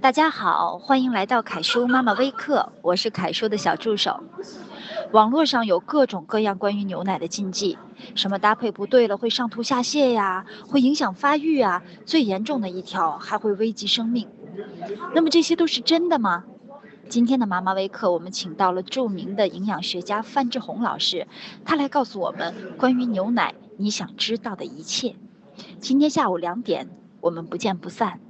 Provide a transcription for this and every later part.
大家好，欢迎来到凯叔妈妈微课，我是凯叔的小助手。网络上有各种各样关于牛奶的禁忌，什么搭配不对了会上吐下泻呀，会影响发育啊，最严重的一条还会危及生命。那么这些都是真的吗？今天的妈妈微课，我们请到了著名的营养学家范志红老师，他来告诉我们关于牛奶你想知道的一切。今天下午两点，我们不见不散。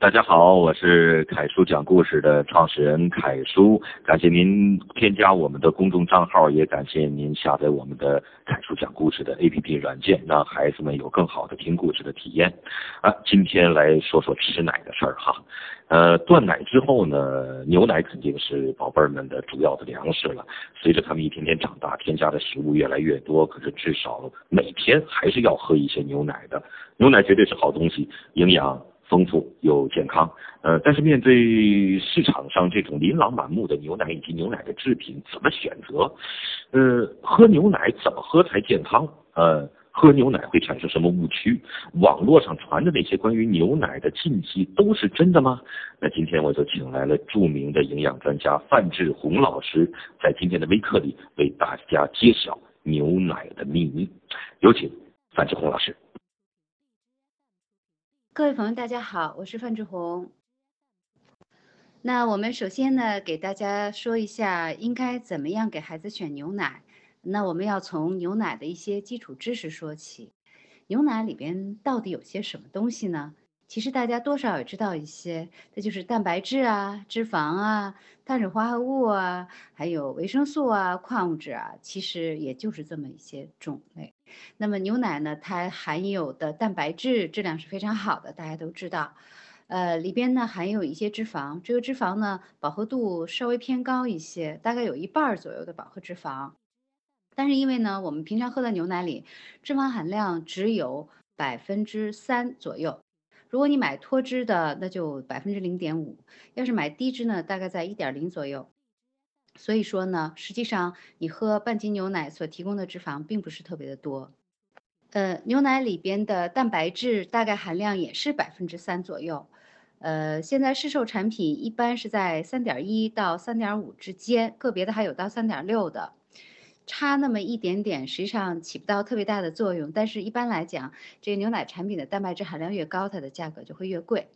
大家好，我是凯叔讲故事的创始人凯叔，感谢您添加我们的公众账号，也感谢您下载我们的凯叔讲故事的 APP 软件，让孩子们有更好的听故事的体验。啊，今天来说说吃奶的事儿哈。呃，断奶之后呢，牛奶肯定是宝贝儿们的主要的粮食了。随着他们一天天长大，添加的食物越来越多，可是至少每天还是要喝一些牛奶的。牛奶绝对是好东西，营养。丰富又健康，呃，但是面对市场上这种琳琅满目的牛奶以及牛奶的制品，怎么选择？呃，喝牛奶怎么喝才健康？呃，喝牛奶会产生什么误区？网络上传的那些关于牛奶的禁忌都是真的吗？那今天我就请来了著名的营养专家范志红老师，在今天的微课里为大家揭晓牛奶的秘密。有请范志红老师。各位朋友，大家好，我是范志红。那我们首先呢，给大家说一下应该怎么样给孩子选牛奶。那我们要从牛奶的一些基础知识说起。牛奶里边到底有些什么东西呢？其实大家多少也知道一些，这就是蛋白质啊、脂肪啊、碳水化合物啊，还有维生素啊、矿物质啊，其实也就是这么一些种类。那么牛奶呢，它含有的蛋白质质量是非常好的，大家都知道。呃，里边呢含有一些脂肪，这个脂肪呢饱和度稍微偏高一些，大概有一半左右的饱和脂肪。但是因为呢，我们平常喝的牛奶里脂肪含量只有百分之三左右。如果你买脱脂的，那就百分之零点五；要是买低脂呢，大概在一点零左右。所以说呢，实际上你喝半斤牛奶所提供的脂肪并不是特别的多。呃，牛奶里边的蛋白质大概含量也是百分之三左右。呃，现在市售产品一般是在三点一到三点五之间，个别的还有到三点六的。差那么一点点，实际上起不到特别大的作用。但是一般来讲，这个牛奶产品的蛋白质含量越高，它的价格就会越贵。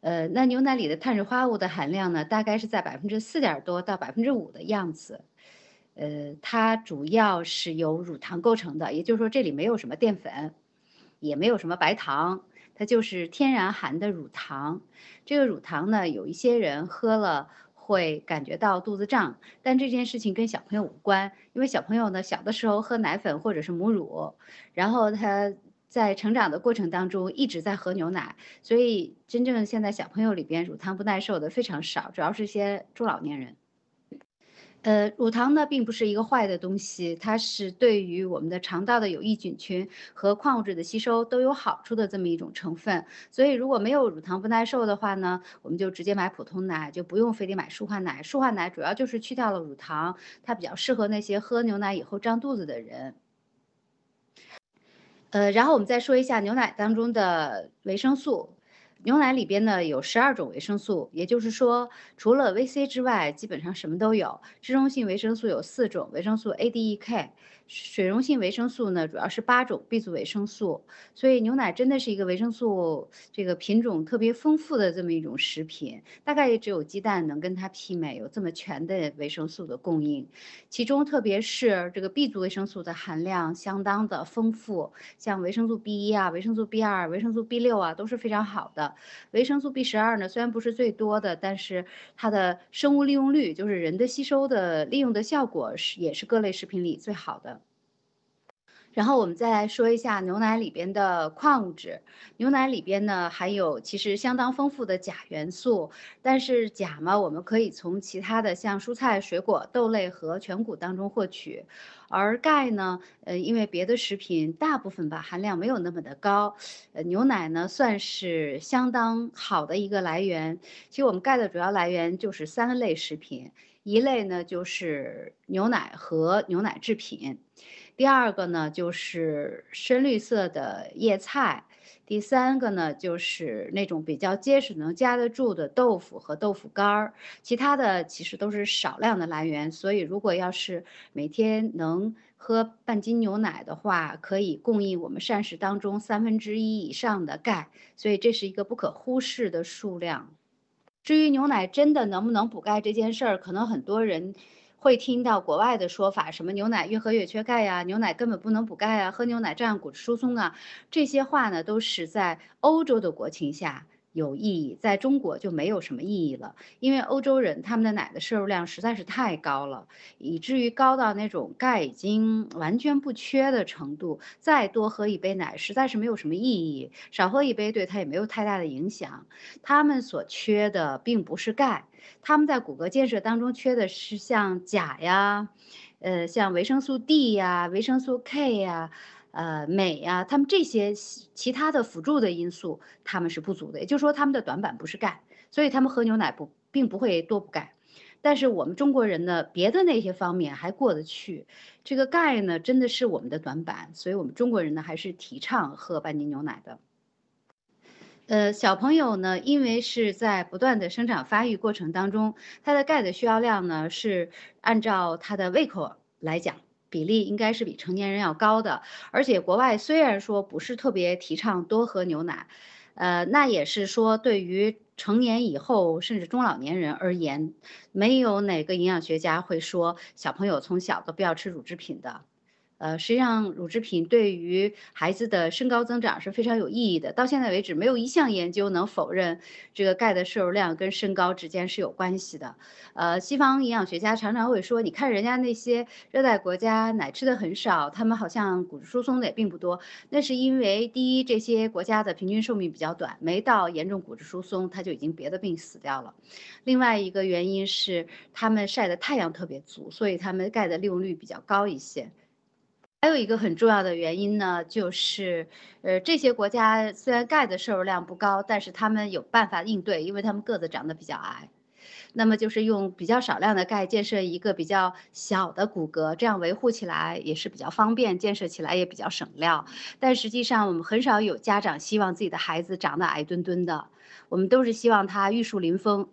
呃，那牛奶里的碳水化合物的含量呢，大概是在百分之四点多到百分之五的样子。呃，它主要是由乳糖构成的，也就是说这里没有什么淀粉，也没有什么白糖，它就是天然含的乳糖。这个乳糖呢，有一些人喝了。会感觉到肚子胀，但这件事情跟小朋友无关，因为小朋友呢小的时候喝奶粉或者是母乳，然后他在成长的过程当中一直在喝牛奶，所以真正现在小朋友里边乳糖不耐受的非常少，主要是些中老年人。呃，乳糖呢并不是一个坏的东西，它是对于我们的肠道的有益菌群和矿物质的吸收都有好处的这么一种成分。所以如果没有乳糖不耐受的话呢，我们就直接买普通奶，就不用非得买舒化奶。舒化奶主要就是去掉了乳糖，它比较适合那些喝牛奶以后胀肚子的人。呃，然后我们再说一下牛奶当中的维生素。牛奶里边呢有十二种维生素，也就是说，除了维 C 之外，基本上什么都有。脂溶性维生素有四种，维生素 A、D、E、K。水溶性维生素呢，主要是八种 B 族维生素，所以牛奶真的是一个维生素这个品种特别丰富的这么一种食品，大概也只有鸡蛋能跟它媲美，有这么全的维生素的供应。其中特别是这个 B 族维生素的含量相当的丰富，像维生素 B 一啊、维生素 B 二、维生素 B 六啊都是非常好的。维生素 B 十二呢，虽然不是最多的，但是它的生物利用率，就是人的吸收的利用的效果是也是各类食品里最好的。然后我们再来说一下牛奶里边的矿物质。牛奶里边呢含有其实相当丰富的钾元素，但是钾嘛，我们可以从其他的像蔬菜、水果、豆类和全谷当中获取。而钙呢，呃，因为别的食品大部分吧含量没有那么的高，呃，牛奶呢算是相当好的一个来源。其实我们钙的主要来源就是三类食品，一类呢就是牛奶和牛奶制品。第二个呢，就是深绿色的叶菜，第三个呢，就是那种比较结实能夹得住的豆腐和豆腐干儿，其他的其实都是少量的来源。所以，如果要是每天能喝半斤牛奶的话，可以供应我们膳食当中三分之一以上的钙，所以这是一个不可忽视的数量。至于牛奶真的能不能补钙这件事儿，可能很多人。会听到国外的说法，什么牛奶越喝越缺钙呀，牛奶根本不能补钙啊，喝牛奶照样骨质疏松啊，这些话呢都是在欧洲的国情下。有意义，在中国就没有什么意义了，因为欧洲人他们的奶的摄入量实在是太高了，以至于高到那种钙已经完全不缺的程度，再多喝一杯奶实在是没有什么意义，少喝一杯对他也没有太大的影响。他们所缺的并不是钙，他们在骨骼建设当中缺的是像钾呀，呃，像维生素 D 呀、维生素 K 呀。呃，镁呀，他们这些其他的辅助的因素，他们是不足的，也就是说，他们的短板不是钙，所以他们喝牛奶不并不会多补钙。但是我们中国人呢，别的那些方面还过得去，这个钙呢，真的是我们的短板，所以我们中国人呢，还是提倡喝半斤牛奶的。呃，小朋友呢，因为是在不断的生长发育过程当中，他的钙的需要量呢，是按照他的胃口来讲。比例应该是比成年人要高的，而且国外虽然说不是特别提倡多喝牛奶，呃，那也是说对于成年以后甚至中老年人而言，没有哪个营养学家会说小朋友从小都不要吃乳制品的。呃，实际上乳制品对于孩子的身高增长是非常有意义的。到现在为止，没有一项研究能否认这个钙的摄入量跟身高之间是有关系的。呃，西方营养学家常常会说，你看人家那些热带国家奶吃的很少，他们好像骨质疏松的也并不多。那是因为第一，这些国家的平均寿命比较短，没到严重骨质疏松，他就已经别的病死掉了。另外一个原因是他们晒的太阳特别足，所以他们钙的利用率比较高一些。还有一个很重要的原因呢，就是，呃，这些国家虽然钙的摄入量不高，但是他们有办法应对，因为他们个子长得比较矮，那么就是用比较少量的钙建设一个比较小的骨骼，这样维护起来也是比较方便，建设起来也比较省料。但实际上，我们很少有家长希望自己的孩子长得矮墩墩的，我们都是希望他玉树临风。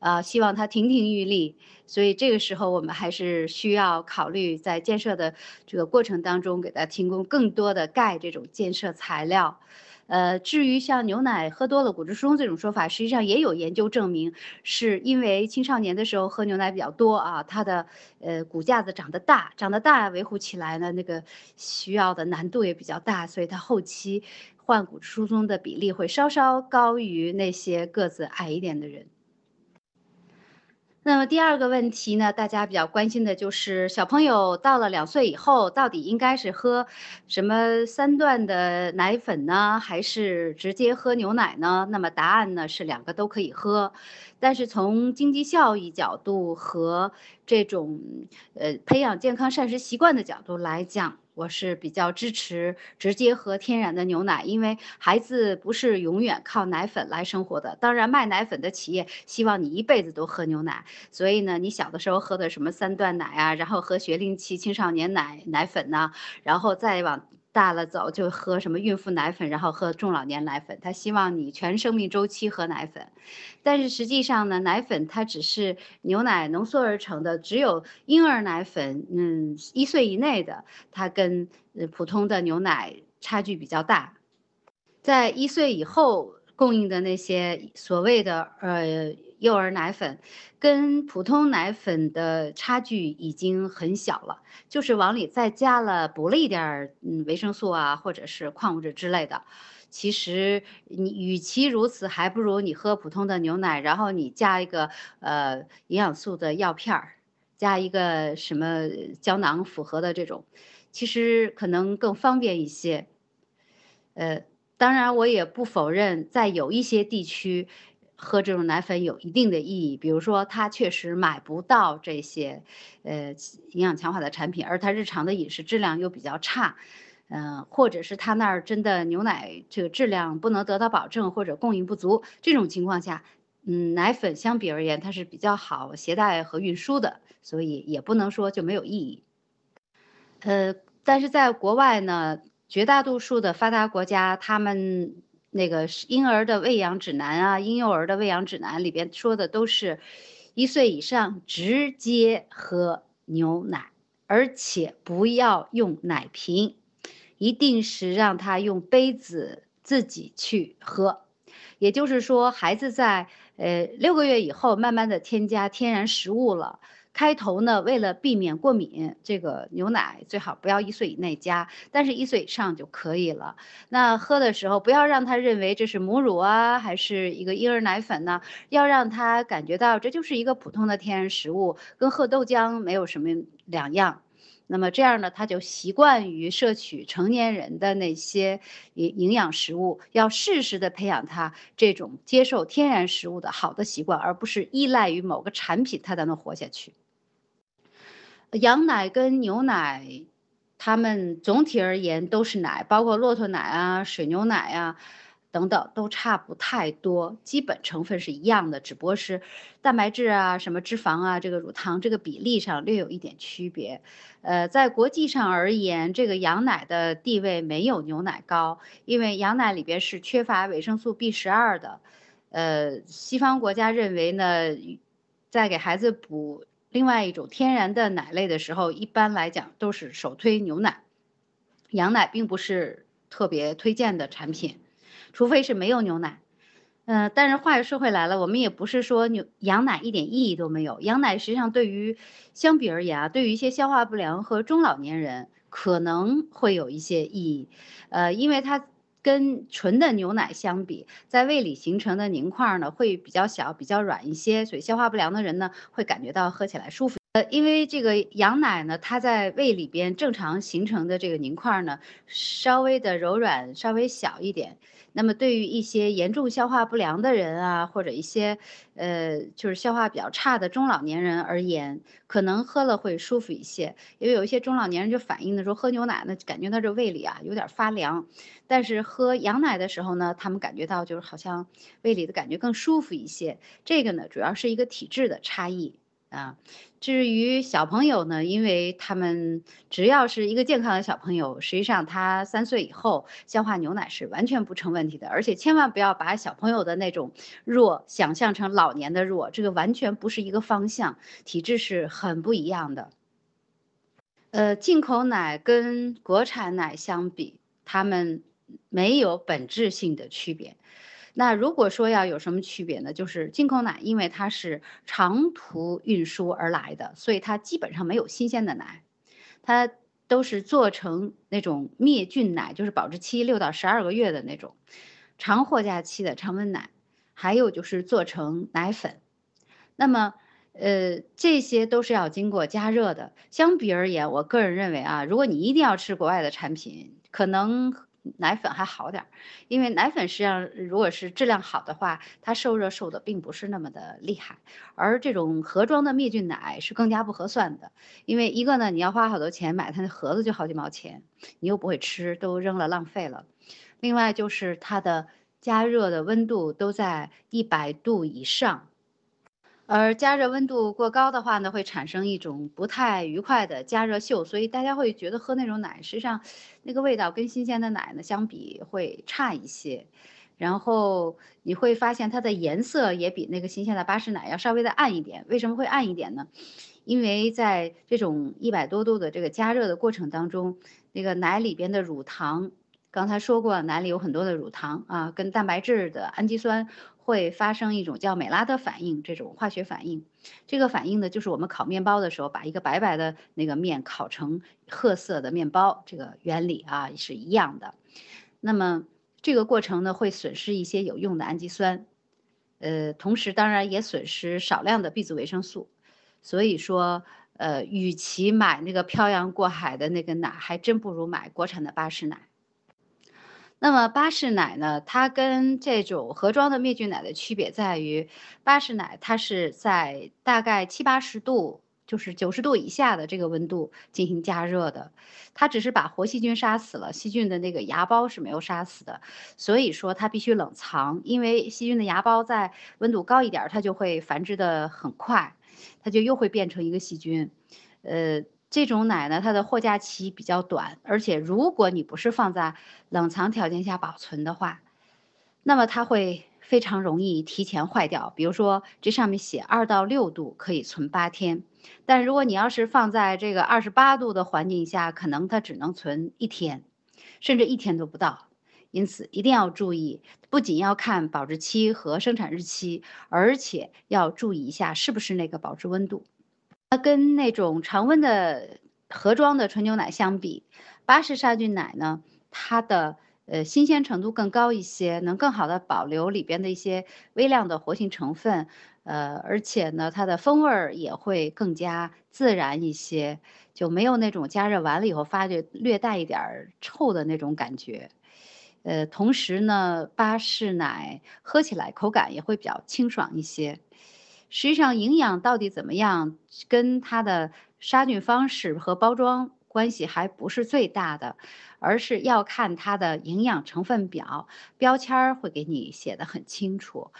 呃，希望它亭亭玉立，所以这个时候我们还是需要考虑在建设的这个过程当中，给它提供更多的钙这种建设材料。呃，至于像牛奶喝多了骨质疏松这种说法，实际上也有研究证明，是因为青少年的时候喝牛奶比较多啊，他的呃骨架子长得大，长得大维护起来呢，那个需要的难度也比较大，所以他后期患骨质疏松的比例会稍稍高于那些个子矮一点的人。那么第二个问题呢，大家比较关心的就是小朋友到了两岁以后，到底应该是喝什么三段的奶粉呢，还是直接喝牛奶呢？那么答案呢是两个都可以喝，但是从经济效益角度和这种呃培养健康膳食习惯的角度来讲。我是比较支持直接喝天然的牛奶，因为孩子不是永远靠奶粉来生活的。当然，卖奶粉的企业希望你一辈子都喝牛奶，所以呢，你小的时候喝的什么三段奶啊，然后喝学龄期青少年奶奶粉呢，然后再往。大了走就喝什么孕妇奶粉，然后喝中老年奶粉。他希望你全生命周期喝奶粉，但是实际上呢，奶粉它只是牛奶浓缩而成的，只有婴儿奶粉，嗯，一岁以内的，它跟普通的牛奶差距比较大，在一岁以后供应的那些所谓的呃。幼儿奶粉跟普通奶粉的差距已经很小了，就是往里再加了补了一点儿嗯维生素啊，或者是矿物质之类的。其实你与其如此，还不如你喝普通的牛奶，然后你加一个呃营养素的药片儿，加一个什么胶囊复合的这种，其实可能更方便一些。呃，当然我也不否认，在有一些地区。喝这种奶粉有一定的意义，比如说他确实买不到这些，呃，营养强化的产品，而他日常的饮食质量又比较差，嗯，或者是他那儿真的牛奶这个质量不能得到保证，或者供应不足，这种情况下，嗯，奶粉相比而言它是比较好携带和运输的，所以也不能说就没有意义。呃，但是在国外呢。绝大多数的发达国家，他们那个婴儿的喂养指南啊，婴幼儿的喂养指南里边说的都是，一岁以上直接喝牛奶，而且不要用奶瓶，一定是让他用杯子自己去喝。也就是说，孩子在呃六个月以后，慢慢的添加天然食物了。开头呢，为了避免过敏，这个牛奶最好不要一岁以内加，但是一岁以上就可以了。那喝的时候不要让他认为这是母乳啊，还是一个婴儿奶粉呢？要让他感觉到这就是一个普通的天然食物，跟喝豆浆没有什么两样。那么这样呢，他就习惯于摄取成年人的那些营营养食物，要适时的培养他这种接受天然食物的好的习惯，而不是依赖于某个产品他才能活下去。羊奶跟牛奶，它们总体而言都是奶，包括骆驼奶啊、水牛奶啊。等等都差不太多，基本成分是一样的，只不过是蛋白质啊、什么脂肪啊、这个乳糖这个比例上略有一点区别。呃，在国际上而言，这个羊奶的地位没有牛奶高，因为羊奶里边是缺乏维生素 B 十二的。呃，西方国家认为呢，在给孩子补另外一种天然的奶类的时候，一般来讲都是首推牛奶，羊奶并不是特别推荐的产品。除非是没有牛奶，嗯，但是话又说回来了，我们也不是说牛羊奶一点意义都没有。羊奶实际上对于相比而言啊，对于一些消化不良和中老年人可能会有一些意义，呃，因为它跟纯的牛奶相比，在胃里形成的凝块呢会比较小、比较软一些，所以消化不良的人呢会感觉到喝起来舒服。呃，因为这个羊奶呢，它在胃里边正常形成的这个凝块呢，稍微的柔软，稍微小一点。那么对于一些严重消化不良的人啊，或者一些呃就是消化比较差的中老年人而言，可能喝了会舒服一些。因为有一些中老年人就反映的说，喝牛奶呢，感觉到这胃里啊有点发凉，但是喝羊奶的时候呢，他们感觉到就是好像胃里的感觉更舒服一些。这个呢，主要是一个体质的差异。啊，至于小朋友呢，因为他们只要是一个健康的小朋友，实际上他三岁以后消化牛奶是完全不成问题的。而且千万不要把小朋友的那种弱想象成老年的弱，这个完全不是一个方向，体质是很不一样的。呃，进口奶跟国产奶相比，它们没有本质性的区别。那如果说要有什么区别呢？就是进口奶，因为它是长途运输而来的，所以它基本上没有新鲜的奶，它都是做成那种灭菌奶，就是保质期六到十二个月的那种长货架期的常温奶，还有就是做成奶粉。那么，呃，这些都是要经过加热的。相比而言，我个人认为啊，如果你一定要吃国外的产品，可能。奶粉还好点儿，因为奶粉实际上如果是质量好的话，它受热受的并不是那么的厉害。而这种盒装的灭菌奶是更加不合算的，因为一个呢你要花好多钱买它那盒子就好几毛钱，你又不会吃，都扔了浪费了。另外就是它的加热的温度都在一百度以上。而加热温度过高的话呢，会产生一种不太愉快的加热锈，所以大家会觉得喝那种奶，实际上那个味道跟新鲜的奶呢相比会差一些。然后你会发现它的颜色也比那个新鲜的巴氏奶要稍微的暗一点。为什么会暗一点呢？因为在这种一百多度的这个加热的过程当中，那个奶里边的乳糖，刚才说过，奶里有很多的乳糖啊，跟蛋白质的氨基酸。会发生一种叫美拉德反应，这种化学反应。这个反应呢，就是我们烤面包的时候，把一个白白的那个面烤成褐色的面包，这个原理啊是一样的。那么这个过程呢，会损失一些有用的氨基酸，呃，同时当然也损失少量的 B 族维生素。所以说，呃，与其买那个漂洋过海的那个奶，还真不如买国产的巴氏奶。那么巴氏奶呢？它跟这种盒装的灭菌奶的区别在于，巴氏奶它是在大概七八十度，就是九十度以下的这个温度进行加热的。它只是把活细菌杀死了，细菌的那个芽孢是没有杀死的。所以说它必须冷藏，因为细菌的芽孢在温度高一点，它就会繁殖的很快，它就又会变成一个细菌。呃，这种奶呢，它的货架期比较短，而且如果你不是放在冷藏条件下保存的话，那么它会非常容易提前坏掉。比如说这上面写二到六度可以存八天，但如果你要是放在这个二十八度的环境下，可能它只能存一天，甚至一天都不到。因此一定要注意，不仅要看保质期和生产日期，而且要注意一下是不是那个保质温度。它跟那种常温的盒装的纯牛奶相比，巴氏杀菌奶呢，它的呃新鲜程度更高一些，能更好的保留里边的一些微量的活性成分，呃，而且呢，它的风味儿也会更加自然一些，就没有那种加热完了以后发觉略带一点臭的那种感觉。呃，同时呢，巴氏奶喝起来口感也会比较清爽一些。实际上，营养到底怎么样，跟它的杀菌方式和包装关系还不是最大的，而是要看它的营养成分表，标签儿会给你写的很清楚。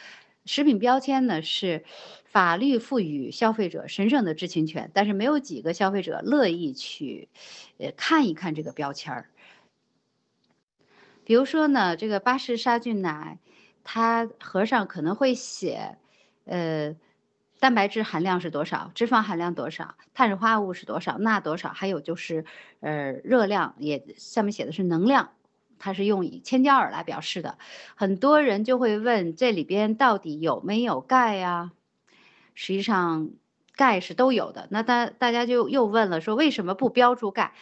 食品标签呢是法律赋予消费者神圣的知情权，但是没有几个消费者乐意去，呃，看一看这个标签儿。比如说呢，这个巴氏杀菌奶，它盒上可能会写，呃，蛋白质含量是多少，脂肪含量多少，碳水化合物是多少，钠多少，还有就是，呃，热量也上面写的是能量，它是用以千焦耳来表示的。很多人就会问，这里边到底有没有钙呀？实际上，钙是都有的。那大大家就又问了，说为什么不标注钙？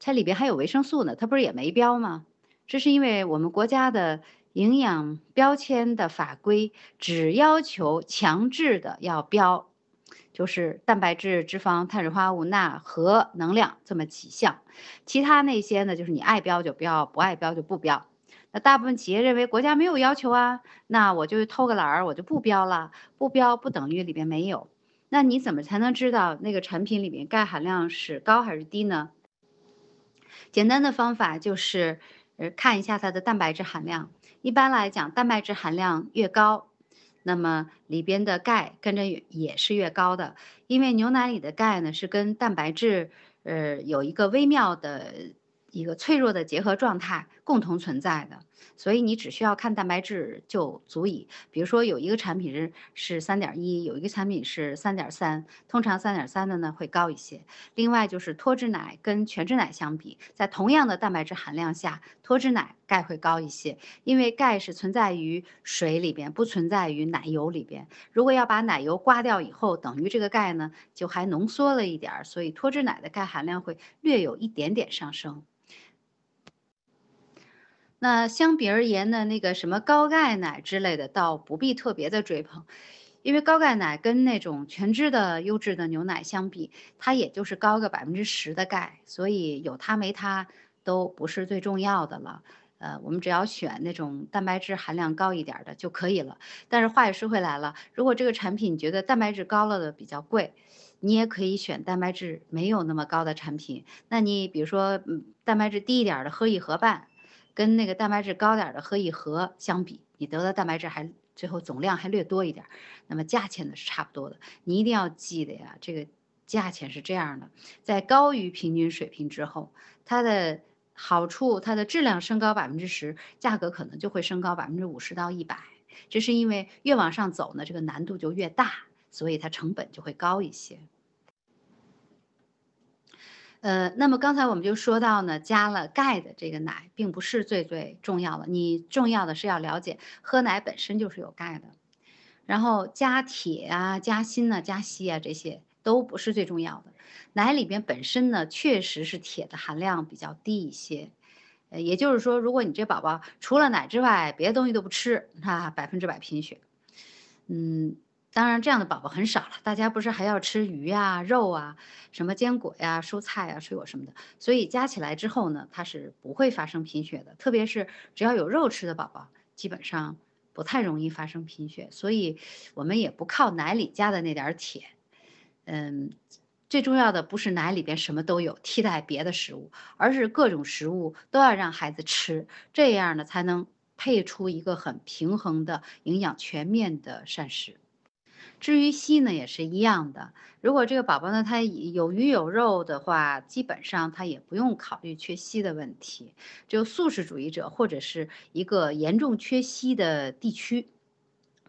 它里边还有维生素呢，它不是也没标吗？这是因为我们国家的营养标签的法规只要求强制的要标，就是蛋白质、脂肪、碳水化合物、钠和能量这么几项，其他那些呢，就是你爱标就标，不爱标就不标。那大部分企业认为国家没有要求啊，那我就偷个懒儿，我就不标了。不标不等于里边没有。那你怎么才能知道那个产品里面钙含量是高还是低呢？简单的方法就是。呃，看一下它的蛋白质含量。一般来讲，蛋白质含量越高，那么里边的钙跟着也是越高的。因为牛奶里的钙呢，是跟蛋白质，呃，有一个微妙的。一个脆弱的结合状态共同存在的，所以你只需要看蛋白质就足以。比如说有一个产品是是三点一，有一个产品是三点三，通常三点三的呢会高一些。另外就是脱脂奶跟全脂奶相比，在同样的蛋白质含量下，脱脂奶钙会高一些，因为钙是存在于水里边，不存在于奶油里边。如果要把奶油刮掉以后，等于这个钙呢就还浓缩了一点，所以脱脂奶的钙含量会略有一点点上升。那相比而言呢，那个什么高钙奶之类的，倒不必特别的追捧，因为高钙奶跟那种全脂的优质的牛奶相比，它也就是高个百分之十的钙，所以有它没它都不是最重要的了。呃，我们只要选那种蛋白质含量高一点的就可以了。但是话也说回来了，如果这个产品觉得蛋白质高了的比较贵，你也可以选蛋白质没有那么高的产品。那你比如说，嗯，蛋白质低一点的喝一盒半。跟那个蛋白质高点的喝一盒相比，你得的蛋白质还最后总量还略多一点，那么价钱呢是差不多的。你一定要记得呀，这个价钱是这样的，在高于平均水平之后，它的好处，它的质量升高百分之十，价格可能就会升高百分之五十到一百。这是因为越往上走呢，这个难度就越大，所以它成本就会高一些。呃，那么刚才我们就说到呢，加了钙的这个奶并不是最最重要的，你重要的是要了解喝奶本身就是有钙的，然后加铁啊、加锌啊、加硒啊这些都不是最重要的。奶里边本身呢确实是铁的含量比较低一些，呃，也就是说，如果你这宝宝除了奶之外别的东西都不吃，那百分之百贫血。嗯。当然，这样的宝宝很少了。大家不是还要吃鱼啊、肉啊、什么坚果呀、蔬菜啊、水果什么的，所以加起来之后呢，它是不会发生贫血的。特别是只要有肉吃的宝宝，基本上不太容易发生贫血。所以，我们也不靠奶里加的那点铁。嗯，最重要的不是奶里边什么都有，替代别的食物，而是各种食物都要让孩子吃，这样呢才能配出一个很平衡的、营养全面的膳食。至于硒呢，也是一样的。如果这个宝宝呢，他有鱼有肉的话，基本上他也不用考虑缺硒的问题。只有素食主义者或者是一个严重缺硒的地区，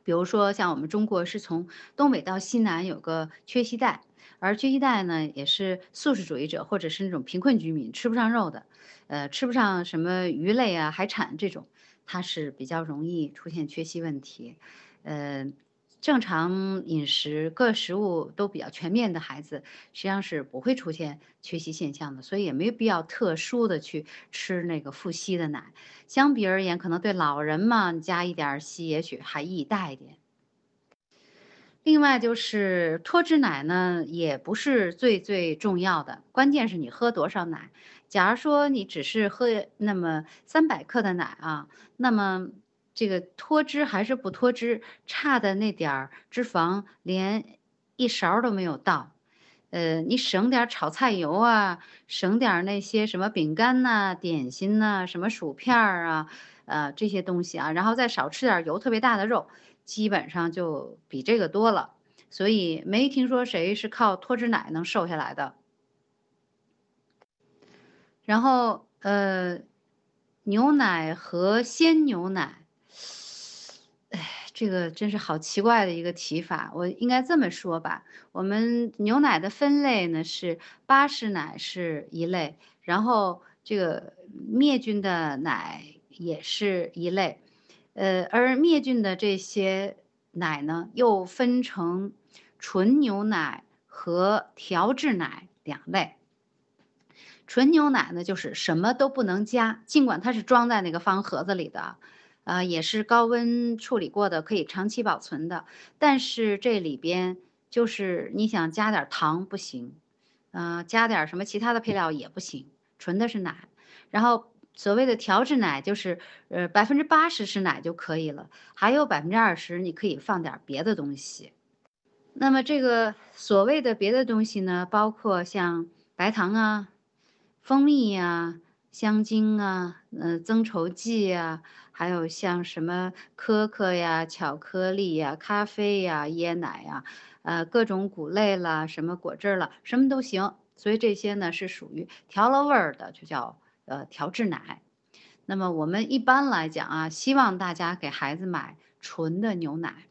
比如说像我们中国是从东北到西南有个缺硒带，而缺硒带呢，也是素食主义者或者是那种贫困居民吃不上肉的，呃，吃不上什么鱼类啊、海产这种，它是比较容易出现缺硒问题，呃。正常饮食，各食物都比较全面的孩子，实际上是不会出现缺硒现象的，所以也没必要特殊的去吃那个富硒的奶。相比而言，可能对老人嘛，加一点硒，也许还意义大一点。另外就是脱脂奶呢，也不是最最重要的，关键是你喝多少奶。假如说你只是喝那么三百克的奶啊，那么。这个脱脂还是不脱脂，差的那点儿脂肪连一勺都没有到，呃，你省点炒菜油啊，省点那些什么饼干呐、点心呐、什么薯片儿啊，呃，这些东西啊，然后再少吃点油特别大的肉，基本上就比这个多了。所以没听说谁是靠脱脂奶能瘦下来的。然后呃，牛奶和鲜牛奶。这个真是好奇怪的一个提法，我应该这么说吧。我们牛奶的分类呢是巴氏奶是一类，然后这个灭菌的奶也是一类，呃，而灭菌的这些奶呢又分成纯牛奶和调制奶两类。纯牛奶呢就是什么都不能加，尽管它是装在那个方盒子里的。呃，也是高温处理过的，可以长期保存的。但是这里边就是你想加点糖不行，嗯，加点什么其他的配料也不行，纯的是奶。然后所谓的调制奶，就是呃百分之八十是奶就可以了，还有百分之二十你可以放点别的东西。那么这个所谓的别的东西呢，包括像白糖啊、蜂蜜呀。香精啊，嗯，增稠剂啊，还有像什么可可呀、巧克力呀、咖啡呀、椰奶呀，呃，各种谷类啦，什么果汁啦，什么都行。所以这些呢是属于调了味儿的，就叫呃调制奶。那么我们一般来讲啊，希望大家给孩子买纯的牛奶。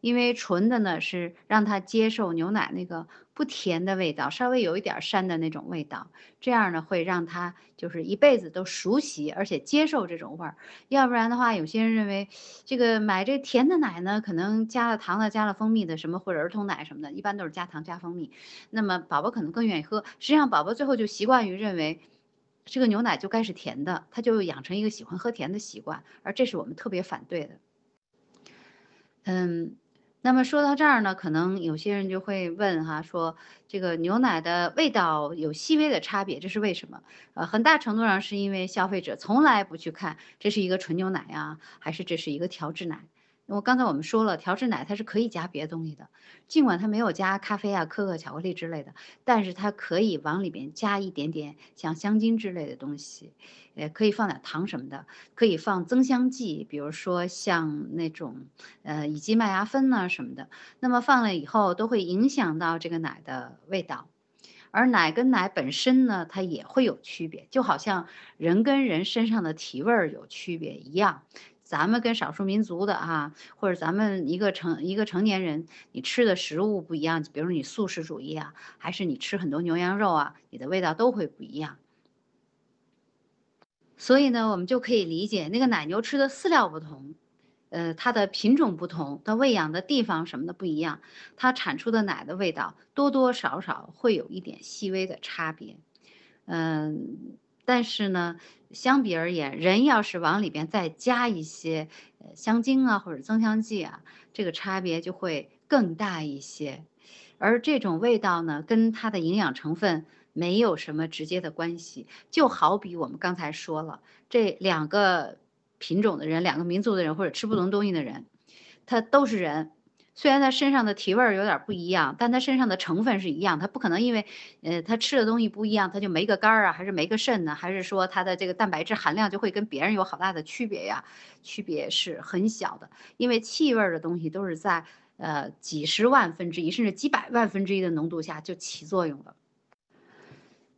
因为纯的呢是让他接受牛奶那个不甜的味道，稍微有一点膻的那种味道，这样呢会让他就是一辈子都熟悉而且接受这种味儿。要不然的话，有些人认为这个买这甜的奶呢，可能加了糖的、加了蜂蜜的什么或者儿童奶什么的，一般都是加糖加蜂蜜，那么宝宝可能更愿意喝。实际上，宝宝最后就习惯于认为这个牛奶就该是甜的，他就养成一个喜欢喝甜的习惯，而这是我们特别反对的。嗯。那么说到这儿呢，可能有些人就会问哈，说这个牛奶的味道有细微的差别，这是为什么？呃，很大程度上是因为消费者从来不去看这是一个纯牛奶呀，还是这是一个调制奶。我刚才我们说了，调制奶它是可以加别的东西的，尽管它没有加咖啡啊、可可、巧克力之类的，但是它可以往里边加一点点像香精之类的东西，呃，可以放点糖什么的，可以放增香剂，比如说像那种呃乙基麦芽酚呐什么的。那么放了以后都会影响到这个奶的味道，而奶跟奶本身呢，它也会有区别，就好像人跟人身上的体味儿有区别一样。咱们跟少数民族的哈，或者咱们一个成一个成年人，你吃的食物不一样，比如你素食主义啊，还是你吃很多牛羊肉啊，你的味道都会不一样。所以呢，我们就可以理解那个奶牛吃的饲料不同，呃，它的品种不同，它喂养的地方什么的不一样，它产出的奶的味道多多少少会有一点细微的差别，嗯。但是呢，相比而言，人要是往里边再加一些呃香精啊或者增香剂啊，这个差别就会更大一些。而这种味道呢，跟它的营养成分没有什么直接的关系。就好比我们刚才说了，这两个品种的人、两个民族的人或者吃不同东西的人，他都是人。虽然他身上的体味儿有点不一样，但他身上的成分是一样。他不可能因为，呃，他吃的东西不一样，他就没个肝儿啊，还是没个肾呢？还是说他的这个蛋白质含量就会跟别人有好大的区别呀？区别是很小的，因为气味的东西都是在呃几十万分之一甚至几百万分之一的浓度下就起作用了。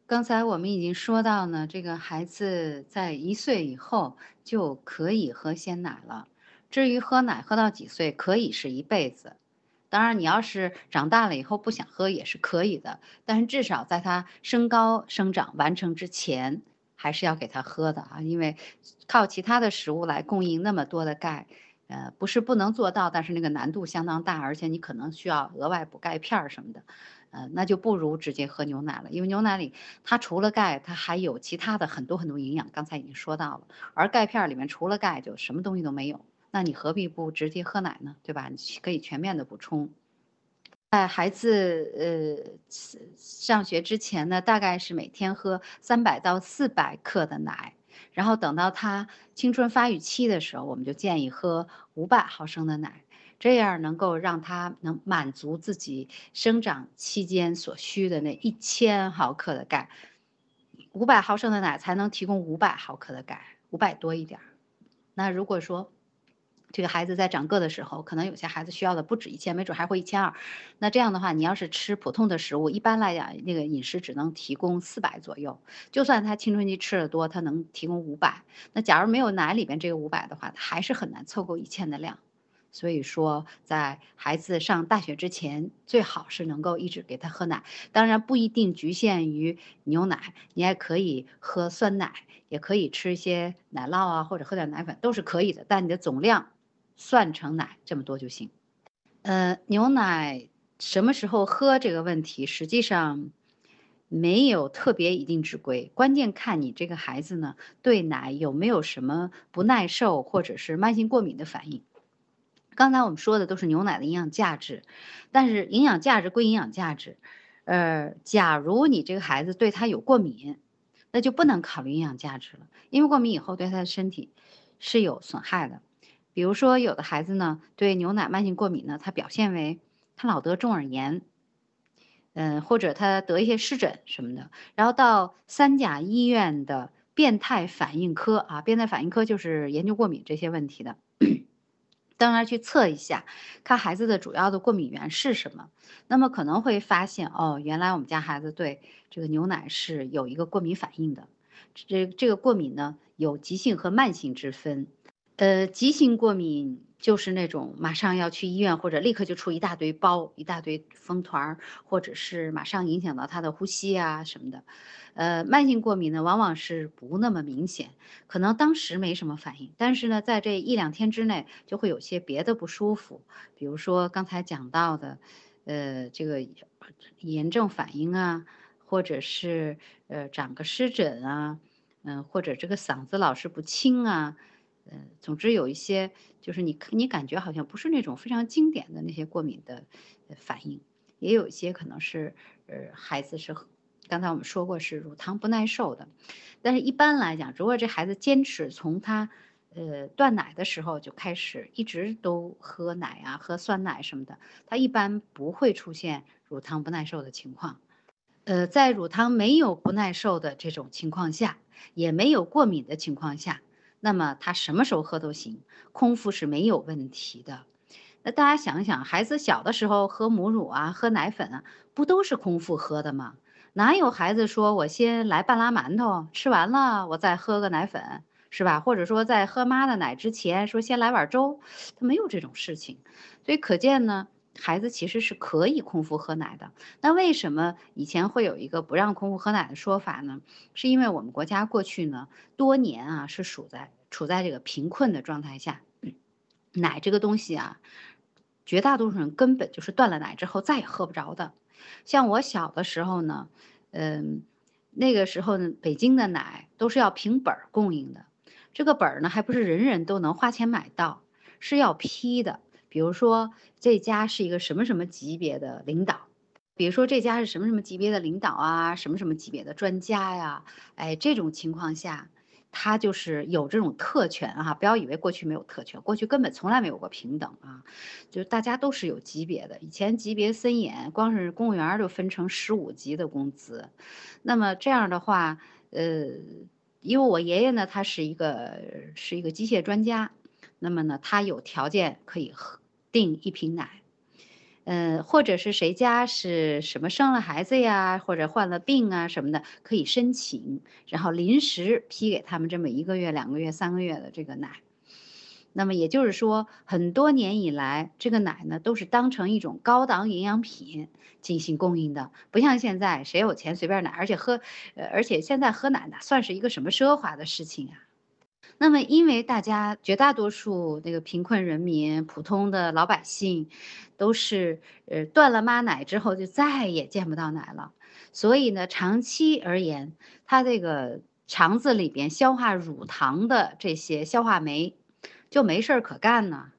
刚才我们已经说到呢，这个孩子在一岁以后就可以喝鲜奶了。至于喝奶喝到几岁，可以是一辈子。当然，你要是长大了以后不想喝也是可以的，但是至少在他身高生长完成之前，还是要给他喝的啊。因为靠其他的食物来供应那么多的钙，呃，不是不能做到，但是那个难度相当大，而且你可能需要额外补钙片儿什么的。呃，那就不如直接喝牛奶了，因为牛奶里它除了钙，它还有其他的很多很多营养，刚才已经说到了。而钙片里面除了钙，就什么东西都没有。那你何必不直接喝奶呢？对吧？你可以全面的补充。在孩子呃上学之前呢，大概是每天喝三百到四百克的奶，然后等到他青春发育期的时候，我们就建议喝五百毫升的奶。这样能够让他能满足自己生长期间所需的那一千毫克的钙，五百毫升的奶才能提供五百毫克的钙，五百多一点儿。那如果说这个孩子在长个的时候，可能有些孩子需要的不止一千，没准还会一千二。那这样的话，你要是吃普通的食物，一般来讲，那个饮食只能提供四百左右。就算他青春期吃的多，他能提供五百。那假如没有奶里边这个五百的话，他还是很难凑够一千的量。所以说，在孩子上大学之前，最好是能够一直给他喝奶。当然不一定局限于牛奶，你还可以喝酸奶，也可以吃一些奶酪啊，或者喝点奶粉都是可以的。但你的总量算成奶这么多就行。呃，牛奶什么时候喝这个问题，实际上没有特别一定之规，关键看你这个孩子呢对奶有没有什么不耐受或者是慢性过敏的反应。刚才我们说的都是牛奶的营养价值，但是营养价值归营养价值，呃，假如你这个孩子对他有过敏，那就不能考虑营养价值了，因为过敏以后对他的身体是有损害的。比如说有的孩子呢对牛奶慢性过敏呢，他表现为他老得中耳炎，嗯，或者他得一些湿疹什么的，然后到三甲医院的变态反应科啊，变态反应科就是研究过敏这些问题的。当然去测一下，看孩子的主要的过敏源是什么。那么可能会发现，哦，原来我们家孩子对这个牛奶是有一个过敏反应的。这这个过敏呢，有急性和慢性之分。呃，急性过敏就是那种马上要去医院，或者立刻就出一大堆包、一大堆风团儿，或者是马上影响到他的呼吸啊什么的。呃，慢性过敏呢，往往是不那么明显，可能当时没什么反应，但是呢，在这一两天之内就会有些别的不舒服，比如说刚才讲到的，呃，这个炎症反应啊，或者是呃长个湿疹啊，嗯，或者这个嗓子老是不清啊。呃，总之有一些就是你你感觉好像不是那种非常经典的那些过敏的反应，也有一些可能是呃孩子是刚才我们说过是乳糖不耐受的，但是一般来讲，如果这孩子坚持从他呃断奶的时候就开始一直都喝奶啊喝酸奶什么的，他一般不会出现乳糖不耐受的情况。呃，在乳糖没有不耐受的这种情况下，也没有过敏的情况下。那么他什么时候喝都行，空腹是没有问题的。那大家想想，孩子小的时候喝母乳啊，喝奶粉啊，不都是空腹喝的吗？哪有孩子说我先来半拉馒头，吃完了我再喝个奶粉，是吧？或者说在喝妈的奶之前说先来碗粥，他没有这种事情。所以可见呢，孩子其实是可以空腹喝奶的。那为什么以前会有一个不让空腹喝奶的说法呢？是因为我们国家过去呢多年啊是属在。处在这个贫困的状态下，奶这个东西啊，绝大多数人根本就是断了奶之后再也喝不着的。像我小的时候呢，嗯，那个时候呢，北京的奶都是要凭本儿供应的，这个本儿呢还不是人人都能花钱买到，是要批的。比如说这家是一个什么什么级别的领导，比如说这家是什么什么级别的领导啊，什么什么级别的专家呀，哎，这种情况下。他就是有这种特权啊！不要以为过去没有特权，过去根本从来没有过平等啊！就是大家都是有级别的，以前级别森严，光是公务员就分成十五级的工资。那么这样的话，呃，因为我爷爷呢，他是一个是一个机械专家，那么呢，他有条件可以喝订一瓶奶，嗯，或者是谁家是什么生了孩子呀，或者患了病啊什么的，可以申请，然后临时批给他们这么一个月、两个月、三个月的这个奶。那么也就是说，很多年以来，这个奶呢都是当成一种高档营养品进行供应的，不像现在谁有钱随便奶，而且喝，呃，而且现在喝奶呢算是一个什么奢华的事情啊？那么，因为大家绝大多数那个贫困人民、普通的老百姓，都是呃断了妈奶之后就再也见不到奶了，所以呢，长期而言，他这个肠子里边消化乳糖的这些消化酶就没事儿可干呢。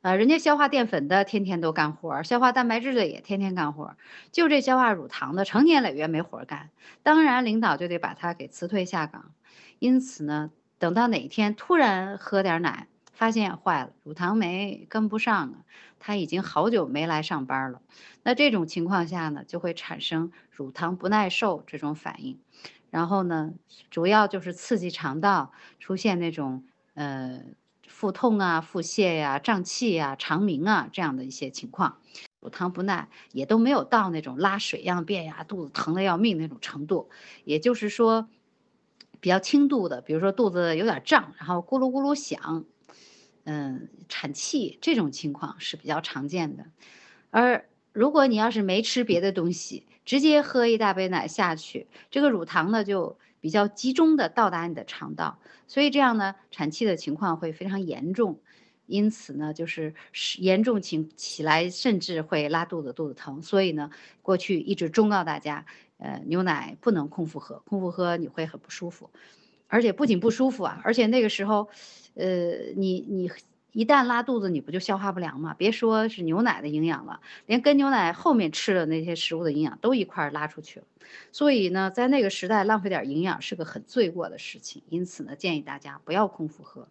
呃，人家消化淀粉的天天都干活，消化蛋白质的也天天干活，就这消化乳糖的成年累月没活干。当然，领导就得把他给辞退下岗。因此呢。等到哪天突然喝点奶，发现坏了，乳糖酶跟不上了，他已经好久没来上班了。那这种情况下呢，就会产生乳糖不耐受这种反应，然后呢，主要就是刺激肠道，出现那种呃腹痛啊、腹泻呀、胀气呀、肠鸣啊这样的一些情况。乳糖不耐也都没有到那种拉水样便呀、肚子疼的要命那种程度，也就是说。比较轻度的，比如说肚子有点胀，然后咕噜咕噜响，嗯，产气这种情况是比较常见的。而如果你要是没吃别的东西，直接喝一大杯奶下去，这个乳糖呢就比较集中的到达你的肠道，所以这样呢，产气的情况会非常严重。因此呢，就是严重情起来，甚至会拉肚子、肚子疼。所以呢，过去一直忠告大家。呃，牛奶不能空腹喝，空腹喝你会很不舒服，而且不仅不舒服啊，而且那个时候，呃，你你一旦拉肚子，你不就消化不良吗？别说是牛奶的营养了，连跟牛奶后面吃的那些食物的营养都一块拉出去了。所以呢，在那个时代浪费点营养是个很罪过的事情。因此呢，建议大家不要空腹喝。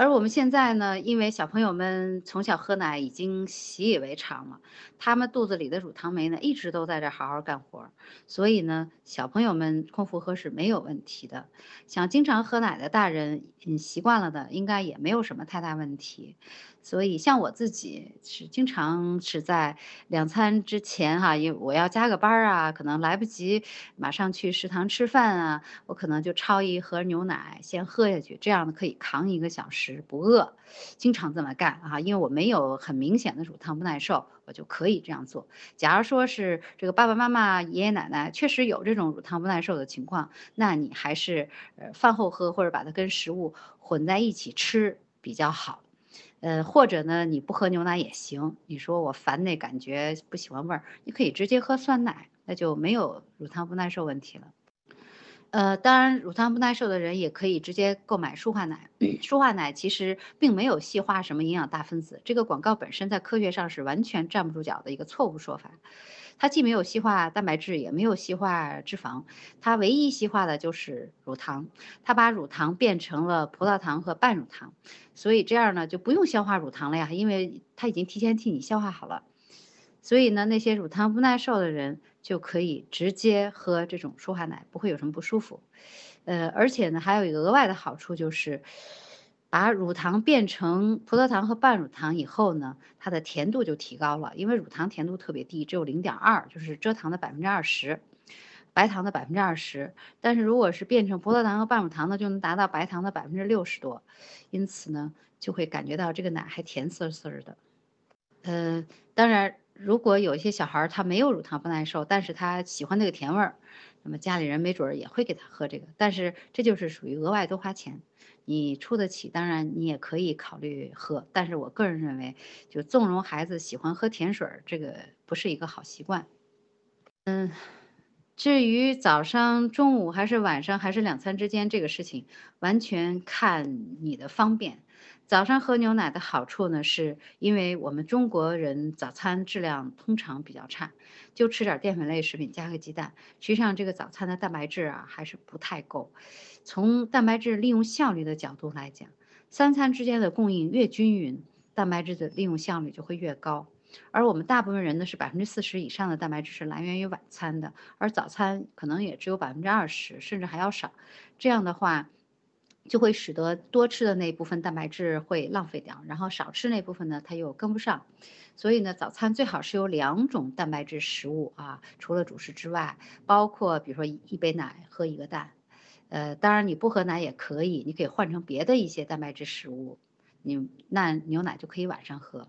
而我们现在呢，因为小朋友们从小喝奶已经习以为常了，他们肚子里的乳糖酶呢一直都在这好好干活，所以呢，小朋友们空腹喝是没有问题的。想经常喝奶的大人，嗯，习惯了的，应该也没有什么太大问题。所以，像我自己是经常是在两餐之前哈，因为我要加个班啊，可能来不及马上去食堂吃饭啊，我可能就焯一盒牛奶先喝下去，这样呢可以扛一个小时不饿。经常这么干啊，因为我没有很明显的乳糖不耐受，我就可以这样做。假如说是这个爸爸妈妈、爷爷奶奶确实有这种乳糖不耐受的情况，那你还是呃饭后喝或者把它跟食物混在一起吃比较好。呃，或者呢，你不喝牛奶也行。你说我烦那感觉，不喜欢味儿，你可以直接喝酸奶，那就没有乳糖不耐受问题了。呃，当然，乳糖不耐受的人也可以直接购买舒化奶。舒化奶其实并没有细化什么营养大分子，这个广告本身在科学上是完全站不住脚的一个错误说法。它既没有细化蛋白质，也没有细化脂肪，它唯一细化的就是乳糖。它把乳糖变成了葡萄糖和半乳糖，所以这样呢就不用消化乳糖了呀，因为它已经提前替你消化好了。所以呢，那些乳糖不耐受的人就可以直接喝这种舒化奶，不会有什么不舒服。呃，而且呢，还有一个额外的好处就是。把乳糖变成葡萄糖和半乳糖以后呢，它的甜度就提高了，因为乳糖甜度特别低，只有零点二，就是蔗糖的百分之二十，白糖的百分之二十。但是如果是变成葡萄糖和半乳糖呢，就能达到白糖的百分之六十多，因此呢，就会感觉到这个奶还甜丝丝的。呃，当然，如果有一些小孩他没有乳糖不耐受，但是他喜欢那个甜味儿，那么家里人没准儿也会给他喝这个，但是这就是属于额外多花钱。你出得起，当然你也可以考虑喝，但是我个人认为，就纵容孩子喜欢喝甜水儿，这个不是一个好习惯。嗯，至于早上、中午还是晚上还是两餐之间这个事情，完全看你的方便。早上喝牛奶的好处呢，是因为我们中国人早餐质量通常比较差，就吃点淀粉类食品加个鸡蛋，实际上这个早餐的蛋白质啊还是不太够。从蛋白质利用效率的角度来讲，三餐之间的供应越均匀，蛋白质的利用效率就会越高。而我们大部分人呢是百分之四十以上的蛋白质是来源于晚餐的，而早餐可能也只有百分之二十，甚至还要少。这样的话。就会使得多吃的那部分蛋白质会浪费掉，然后少吃那部分呢，它又跟不上。所以呢，早餐最好是有两种蛋白质食物啊，除了主食之外，包括比如说一杯奶和一个蛋。呃，当然你不喝奶也可以，你可以换成别的一些蛋白质食物，你那牛奶就可以晚上喝。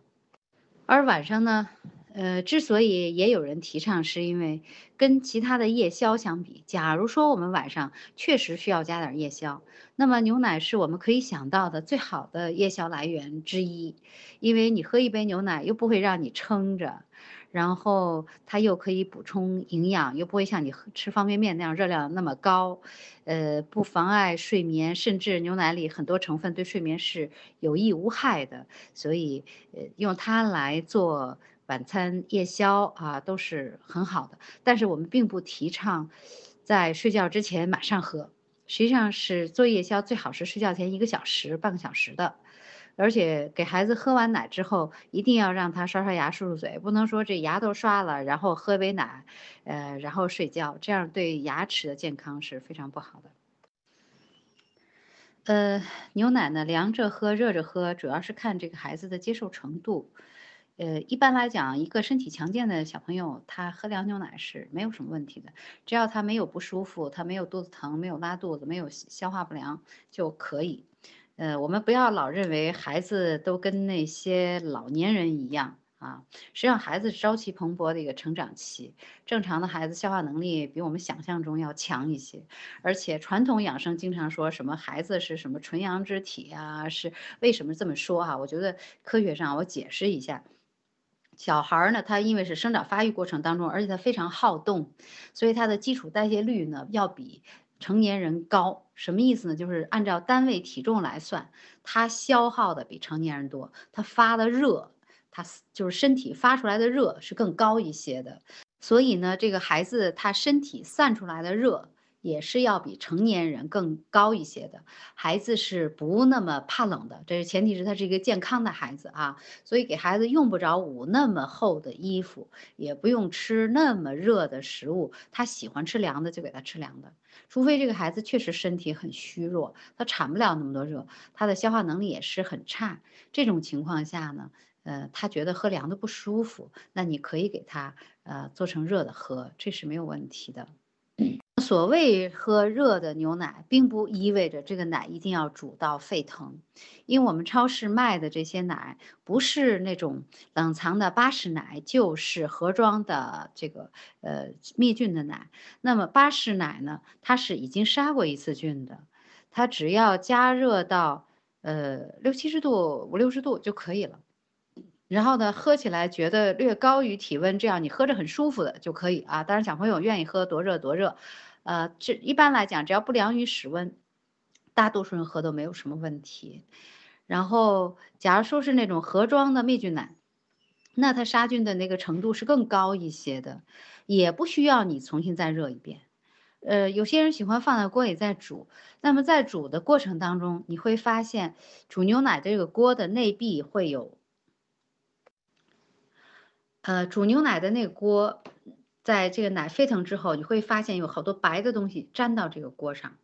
而晚上呢？呃，之所以也有人提倡，是因为跟其他的夜宵相比，假如说我们晚上确实需要加点夜宵，那么牛奶是我们可以想到的最好的夜宵来源之一，因为你喝一杯牛奶又不会让你撑着。然后它又可以补充营养，又不会像你吃方便面那样热量那么高，呃，不妨碍睡眠，甚至牛奶里很多成分对睡眠是有益无害的，所以呃用它来做晚餐夜宵啊都是很好的。但是我们并不提倡在睡觉之前马上喝，实际上是做夜宵最好是睡觉前一个小时、半个小时的。而且给孩子喝完奶之后，一定要让他刷刷牙、漱漱嘴，不能说这牙都刷了，然后喝杯奶，呃，然后睡觉，这样对牙齿的健康是非常不好的。呃，牛奶呢，凉着喝、热着喝，主要是看这个孩子的接受程度。呃，一般来讲，一个身体强健的小朋友，他喝凉牛奶是没有什么问题的，只要他没有不舒服，他没有肚子疼、没有拉肚子、没有消化不良就可以。呃，我们不要老认为孩子都跟那些老年人一样啊，实际上孩子朝气蓬勃的一个成长期，正常的孩子消化能力比我们想象中要强一些，而且传统养生经常说什么孩子是什么纯阳之体啊，是为什么这么说哈？我觉得科学上我解释一下，小孩呢，他因为是生长发育过程当中，而且他非常好动，所以他的基础代谢率呢要比。成年人高什么意思呢？就是按照单位体重来算，他消耗的比成年人多，他发的热，他就是身体发出来的热是更高一些的。所以呢，这个孩子他身体散出来的热。也是要比成年人更高一些的，孩子是不那么怕冷的，这是前提是他是一个健康的孩子啊，所以给孩子用不着捂那么厚的衣服，也不用吃那么热的食物，他喜欢吃凉的就给他吃凉的，除非这个孩子确实身体很虚弱，他产不了那么多热，他的消化能力也是很差，这种情况下呢，呃，他觉得喝凉的不舒服，那你可以给他呃做成热的喝，这是没有问题的。所谓喝热的牛奶，并不意味着这个奶一定要煮到沸腾，因为我们超市卖的这些奶不是那种冷藏的巴氏奶，就是盒装的这个呃灭菌的奶。那么巴氏奶呢，它是已经杀过一次菌的，它只要加热到呃六七十度、五六十度就可以了。然后呢，喝起来觉得略高于体温，这样你喝着很舒服的就可以啊。当然，小朋友愿意喝多热多热。呃，这一般来讲，只要不凉于室温，大多数人喝都没有什么问题。然后，假如说是那种盒装的灭菌奶，那它杀菌的那个程度是更高一些的，也不需要你重新再热一遍。呃，有些人喜欢放在锅里再煮，那么在煮的过程当中，你会发现煮牛奶这个锅的内壁会有，呃，煮牛奶的那个锅。在这个奶沸腾之后，你会发现有好多白的东西粘到这个锅上，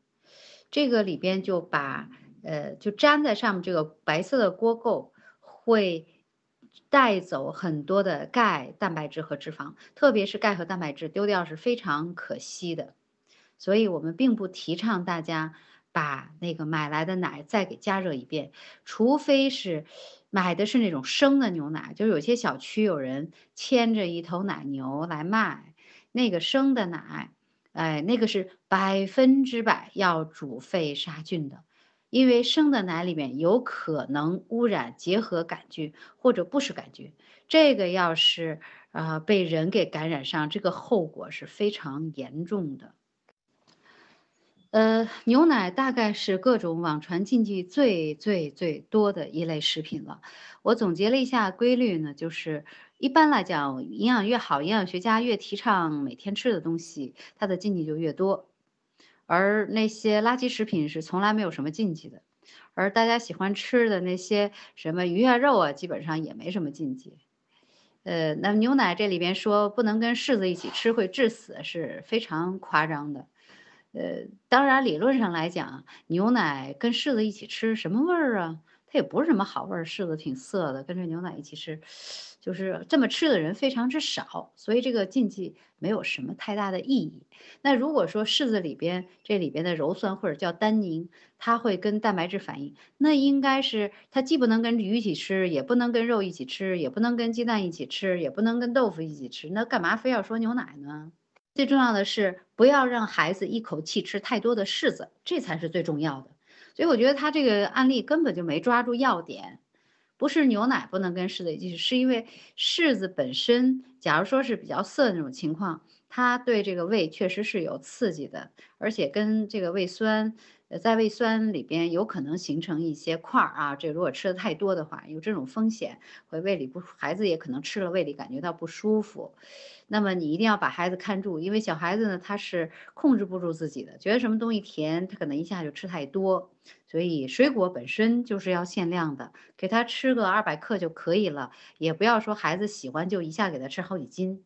这个里边就把呃就粘在上面这个白色的锅垢会带走很多的钙、蛋白质和脂肪，特别是钙和蛋白质丢掉是非常可惜的，所以我们并不提倡大家把那个买来的奶再给加热一遍，除非是。买的是那种生的牛奶，就是有些小区有人牵着一头奶牛来卖，那个生的奶，哎，那个是百分之百要煮沸杀菌的，因为生的奶里面有可能污染结合杆菌或者不是杆菌，这个要是啊被人给感染上，这个后果是非常严重的。呃，牛奶大概是各种网传禁忌最最最多的一类食品了。我总结了一下规律呢，就是一般来讲，营养越好，营养学家越提倡每天吃的东西，它的禁忌就越多。而那些垃圾食品是从来没有什么禁忌的，而大家喜欢吃的那些什么鱼啊肉啊，基本上也没什么禁忌。呃，那牛奶这里边说不能跟柿子一起吃会致死，是非常夸张的。呃，当然理论上来讲，牛奶跟柿子一起吃什么味儿啊？它也不是什么好味儿，柿子挺涩的，跟着牛奶一起吃，就是这么吃的人非常之少，所以这个禁忌没有什么太大的意义。那如果说柿子里边这里边的鞣酸或者叫单宁，它会跟蛋白质反应，那应该是它既不能跟鱼一起吃，也不能跟肉一起吃，也不能跟鸡蛋一起吃，也不能跟豆腐一起吃，那干嘛非要说牛奶呢？最重要的是不要让孩子一口气吃太多的柿子，这才是最重要的。所以我觉得他这个案例根本就没抓住要点，不是牛奶不能跟柿子一起吃，是因为柿子本身，假如说是比较涩的那种情况，它对这个胃确实是有刺激的，而且跟这个胃酸，在胃酸里边有可能形成一些块儿啊，这如果吃的太多的话，有这种风险，会胃里不，孩子也可能吃了胃里感觉到不舒服。那么你一定要把孩子看住，因为小孩子呢，他是控制不住自己的，觉得什么东西甜，他可能一下就吃太多。所以水果本身就是要限量的，给他吃个二百克就可以了，也不要说孩子喜欢就一下给他吃好几斤。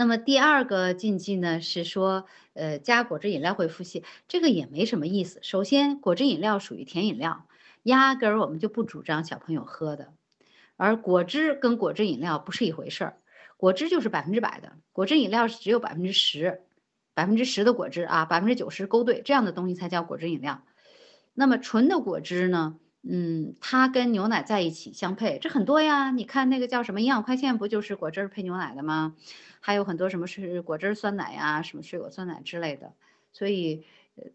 那么第二个禁忌呢，是说，呃，加果汁饮料会腹泻，这个也没什么意思。首先，果汁饮料属于甜饮料，压根儿我们就不主张小朋友喝的，而果汁跟果汁饮料不是一回事儿。果汁就是百分之百的，果汁饮料是只有百分之十，百分之十的果汁啊，百分之九十勾兑，这样的东西才叫果汁饮料。那么纯的果汁呢？嗯，它跟牛奶在一起相配，这很多呀。你看那个叫什么营养快线，不就是果汁配牛奶的吗？还有很多什么是果汁酸奶呀，什么水果酸奶之类的。所以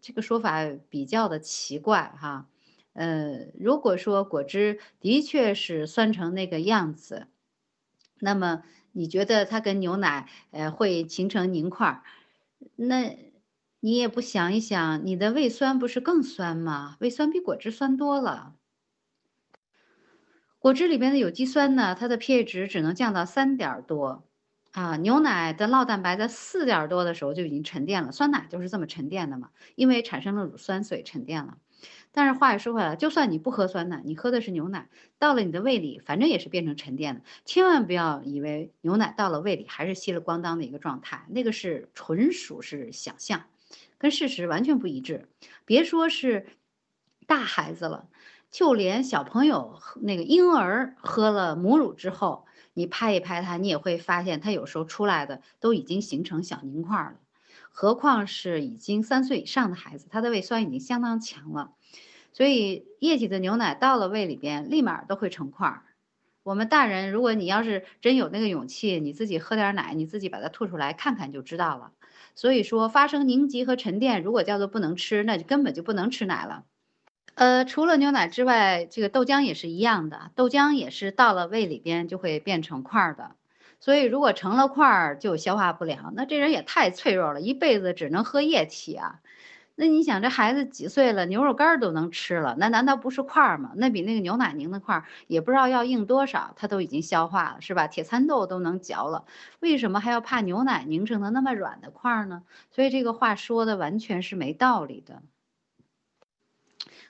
这个说法比较的奇怪哈。呃，如果说果汁的确是酸成那个样子，那么。你觉得它跟牛奶，呃，会形成凝块？那你也不想一想，你的胃酸不是更酸吗？胃酸比果汁酸多了。果汁里边的有机酸呢，它的 pH 值只能降到三点多，啊，牛奶的酪蛋白在四点多的时候就已经沉淀了，酸奶就是这么沉淀的嘛，因为产生了乳酸，所以沉淀了。但是话又说回来，就算你不喝酸奶，你喝的是牛奶，到了你的胃里，反正也是变成沉淀的。千万不要以为牛奶到了胃里还是稀了咣当的一个状态，那个是纯属是想象，跟事实完全不一致。别说是大孩子了，就连小朋友那个婴儿喝了母乳之后，你拍一拍他，你也会发现他有时候出来的都已经形成小凝块了。何况是已经三岁以上的孩子，他的胃酸已经相当强了。所以液体的牛奶到了胃里边，立马都会成块儿。我们大人，如果你要是真有那个勇气，你自己喝点奶，你自己把它吐出来看看就知道了。所以说，发生凝集和沉淀，如果叫做不能吃，那就根本就不能吃奶了。呃，除了牛奶之外，这个豆浆也是一样的，豆浆也是到了胃里边就会变成块儿的。所以如果成了块儿就消化不了，那这人也太脆弱了，一辈子只能喝液体啊。那你想，这孩子几岁了，牛肉干都能吃了，那难道不是块儿吗？那比那个牛奶凝的块儿也不知道要硬多少，他都已经消化了，是吧？铁蚕豆都能嚼了，为什么还要怕牛奶凝成的那么软的块儿呢？所以这个话说的完全是没道理的。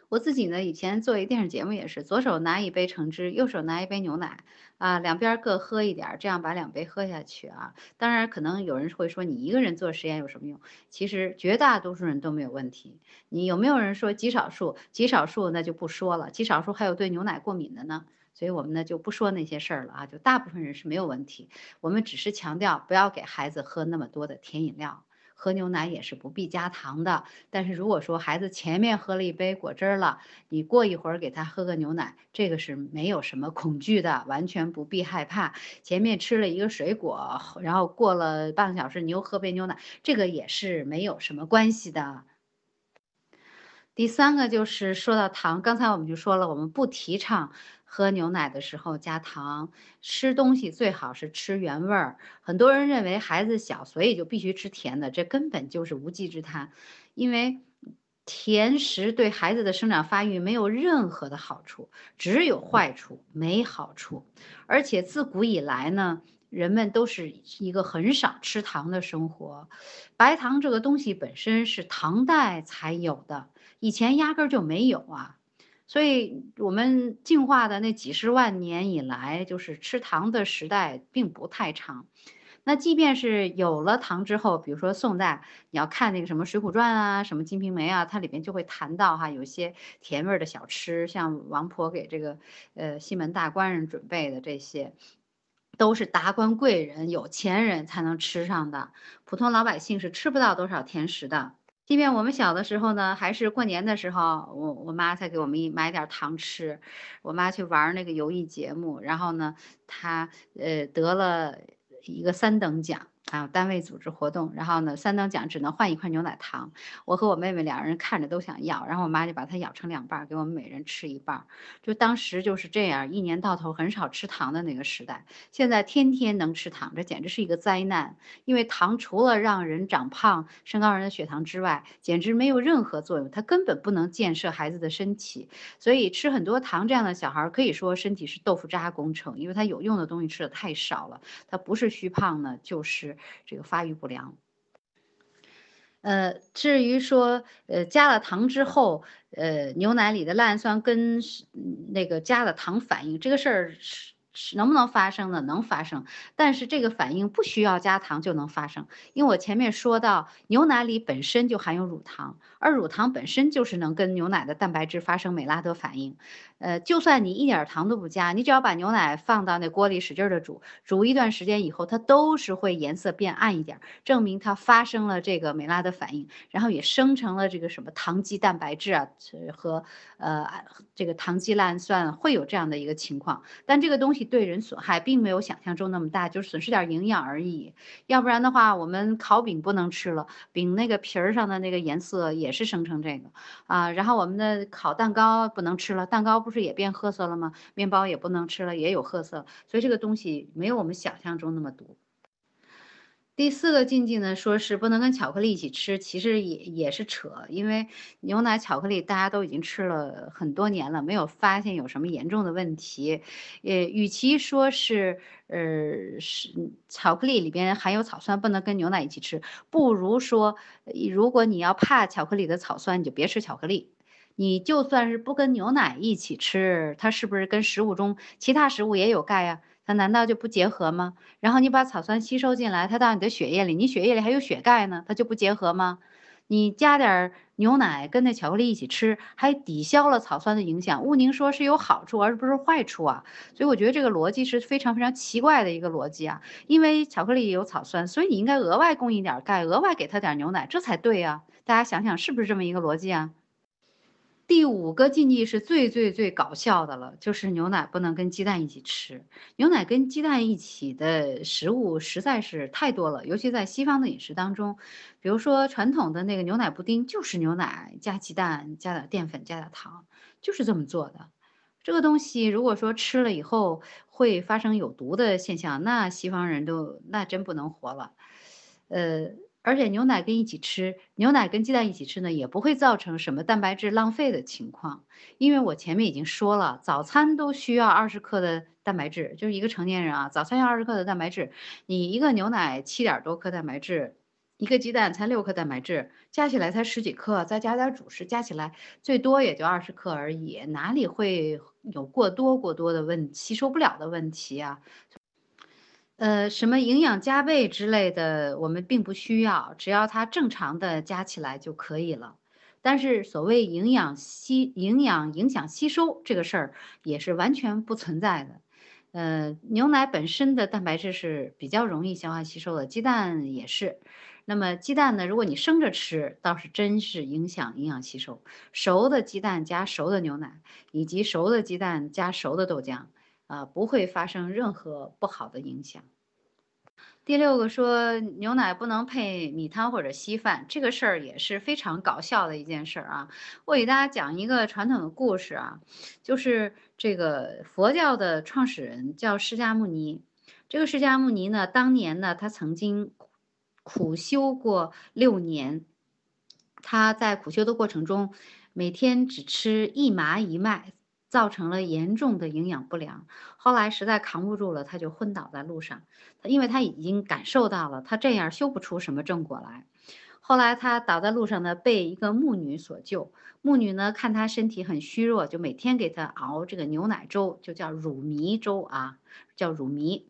我自己呢，以前做一电视节目也是，左手拿一杯橙汁，右手拿一杯牛奶，啊，两边各喝一点，这样把两杯喝下去啊。当然，可能有人会说，你一个人做实验有什么用？其实绝大多数人都没有问题。你有没有人说极少数？极少数那就不说了，极少数还有对牛奶过敏的呢。所以我们呢就不说那些事儿了啊，就大部分人是没有问题。我们只是强调不要给孩子喝那么多的甜饮料。喝牛奶也是不必加糖的，但是如果说孩子前面喝了一杯果汁了，你过一会儿给他喝个牛奶，这个是没有什么恐惧的，完全不必害怕。前面吃了一个水果，然后过了半个小时你又喝杯牛奶，这个也是没有什么关系的。第三个就是说到糖，刚才我们就说了，我们不提倡。喝牛奶的时候加糖，吃东西最好是吃原味儿。很多人认为孩子小，所以就必须吃甜的，这根本就是无稽之谈。因为甜食对孩子的生长发育没有任何的好处，只有坏处没好处。而且自古以来呢，人们都是一个很少吃糖的生活。白糖这个东西本身是唐代才有的，以前压根儿就没有啊。所以，我们进化的那几十万年以来，就是吃糖的时代并不太长。那即便是有了糖之后，比如说宋代，你要看那个什么《水浒传》啊，什么《金瓶梅》啊，它里边就会谈到哈，有些甜味儿的小吃，像王婆给这个呃西门大官人准备的这些，都是达官贵人、有钱人才能吃上的，普通老百姓是吃不到多少甜食的。即便我们小的时候呢，还是过年的时候，我我妈才给我们一买点糖吃。我妈去玩那个游艺节目，然后呢，她呃得了一个三等奖。啊，单位组织活动，然后呢，三等奖只能换一块牛奶糖。我和我妹妹两人看着都想要，然后我妈就把它咬成两半，给我们每人吃一半。就当时就是这样，一年到头很少吃糖的那个时代。现在天天能吃糖，这简直是一个灾难。因为糖除了让人长胖、升高人的血糖之外，简直没有任何作用，它根本不能建设孩子的身体。所以吃很多糖这样的小孩，可以说身体是豆腐渣工程，因为他有用的东西吃的太少了。他不是虚胖呢，就是。这个发育不良，呃，至于说，呃，加了糖之后，呃，牛奶里的赖氨酸跟那个加了糖反应，这个事儿是。能不能发生呢？能发生，但是这个反应不需要加糖就能发生，因为我前面说到，牛奶里本身就含有乳糖，而乳糖本身就是能跟牛奶的蛋白质发生美拉德反应。呃，就算你一点糖都不加，你只要把牛奶放到那锅里使劲的煮，煮一段时间以后，它都是会颜色变暗一点，证明它发生了这个美拉德反应，然后也生成了这个什么糖基蛋白质啊和呃这个糖基氨酸会有这样的一个情况，但这个东西。对人损害并没有想象中那么大，就是损失点营养而已。要不然的话，我们烤饼不能吃了，饼那个皮儿上的那个颜色也是生成这个啊。然后我们的烤蛋糕不能吃了，蛋糕不是也变褐色了吗？面包也不能吃了，也有褐色。所以这个东西没有我们想象中那么毒。第四个禁忌呢，说是不能跟巧克力一起吃，其实也也是扯，因为牛奶、巧克力大家都已经吃了很多年了，没有发现有什么严重的问题。呃，与其说是呃是巧克力里边含有草酸，不能跟牛奶一起吃，不如说，如果你要怕巧克力的草酸，你就别吃巧克力。你就算是不跟牛奶一起吃，它是不是跟食物中其他食物也有钙呀？它难道就不结合吗？然后你把草酸吸收进来，它到你的血液里，你血液里还有血钙呢，它就不结合吗？你加点牛奶跟那巧克力一起吃，还抵消了草酸的影响。毋宁说是有好处，而不是坏处啊。所以我觉得这个逻辑是非常非常奇怪的一个逻辑啊。因为巧克力有草酸，所以你应该额外供应点钙，额外给他点牛奶，这才对啊。大家想想是不是这么一个逻辑啊？第五个禁忌是最最最搞笑的了，就是牛奶不能跟鸡蛋一起吃。牛奶跟鸡蛋一起的食物实在是太多了，尤其在西方的饮食当中，比如说传统的那个牛奶布丁，就是牛奶加鸡蛋加点淀粉加点糖，就是这么做的。这个东西如果说吃了以后会发生有毒的现象，那西方人都那真不能活了。呃。而且牛奶跟一起吃，牛奶跟鸡蛋一起吃呢，也不会造成什么蛋白质浪费的情况。因为我前面已经说了，早餐都需要二十克的蛋白质，就是一个成年人啊，早餐要二十克的蛋白质。你一个牛奶七点多克蛋白质，一个鸡蛋才六克蛋白质，加起来才十几克，再加点主食，加起来最多也就二十克而已，哪里会有过多过多的问吸收不了的问题啊？呃，什么营养加倍之类的，我们并不需要，只要它正常的加起来就可以了。但是所谓营养吸、营养影响吸收这个事儿，也是完全不存在的。呃，牛奶本身的蛋白质是比较容易消化吸收的，鸡蛋也是。那么鸡蛋呢，如果你生着吃，倒是真是影响营养吸收。熟的鸡蛋加熟的牛奶，以及熟的鸡蛋加熟的豆浆。啊，不会发生任何不好的影响。第六个说牛奶不能配米汤或者稀饭，这个事儿也是非常搞笑的一件事儿啊。我给大家讲一个传统的故事啊，就是这个佛教的创始人叫释迦牟尼。这个释迦牟尼呢，当年呢，他曾经苦修过六年，他在苦修的过程中，每天只吃一麻一麦。造成了严重的营养不良，后来实在扛不住了，他就昏倒在路上。他因为他已经感受到了，他这样修不出什么正果来。后来他倒在路上呢，被一个牧女所救。牧女呢看他身体很虚弱，就每天给他熬这个牛奶粥，就叫乳糜粥啊，叫乳糜。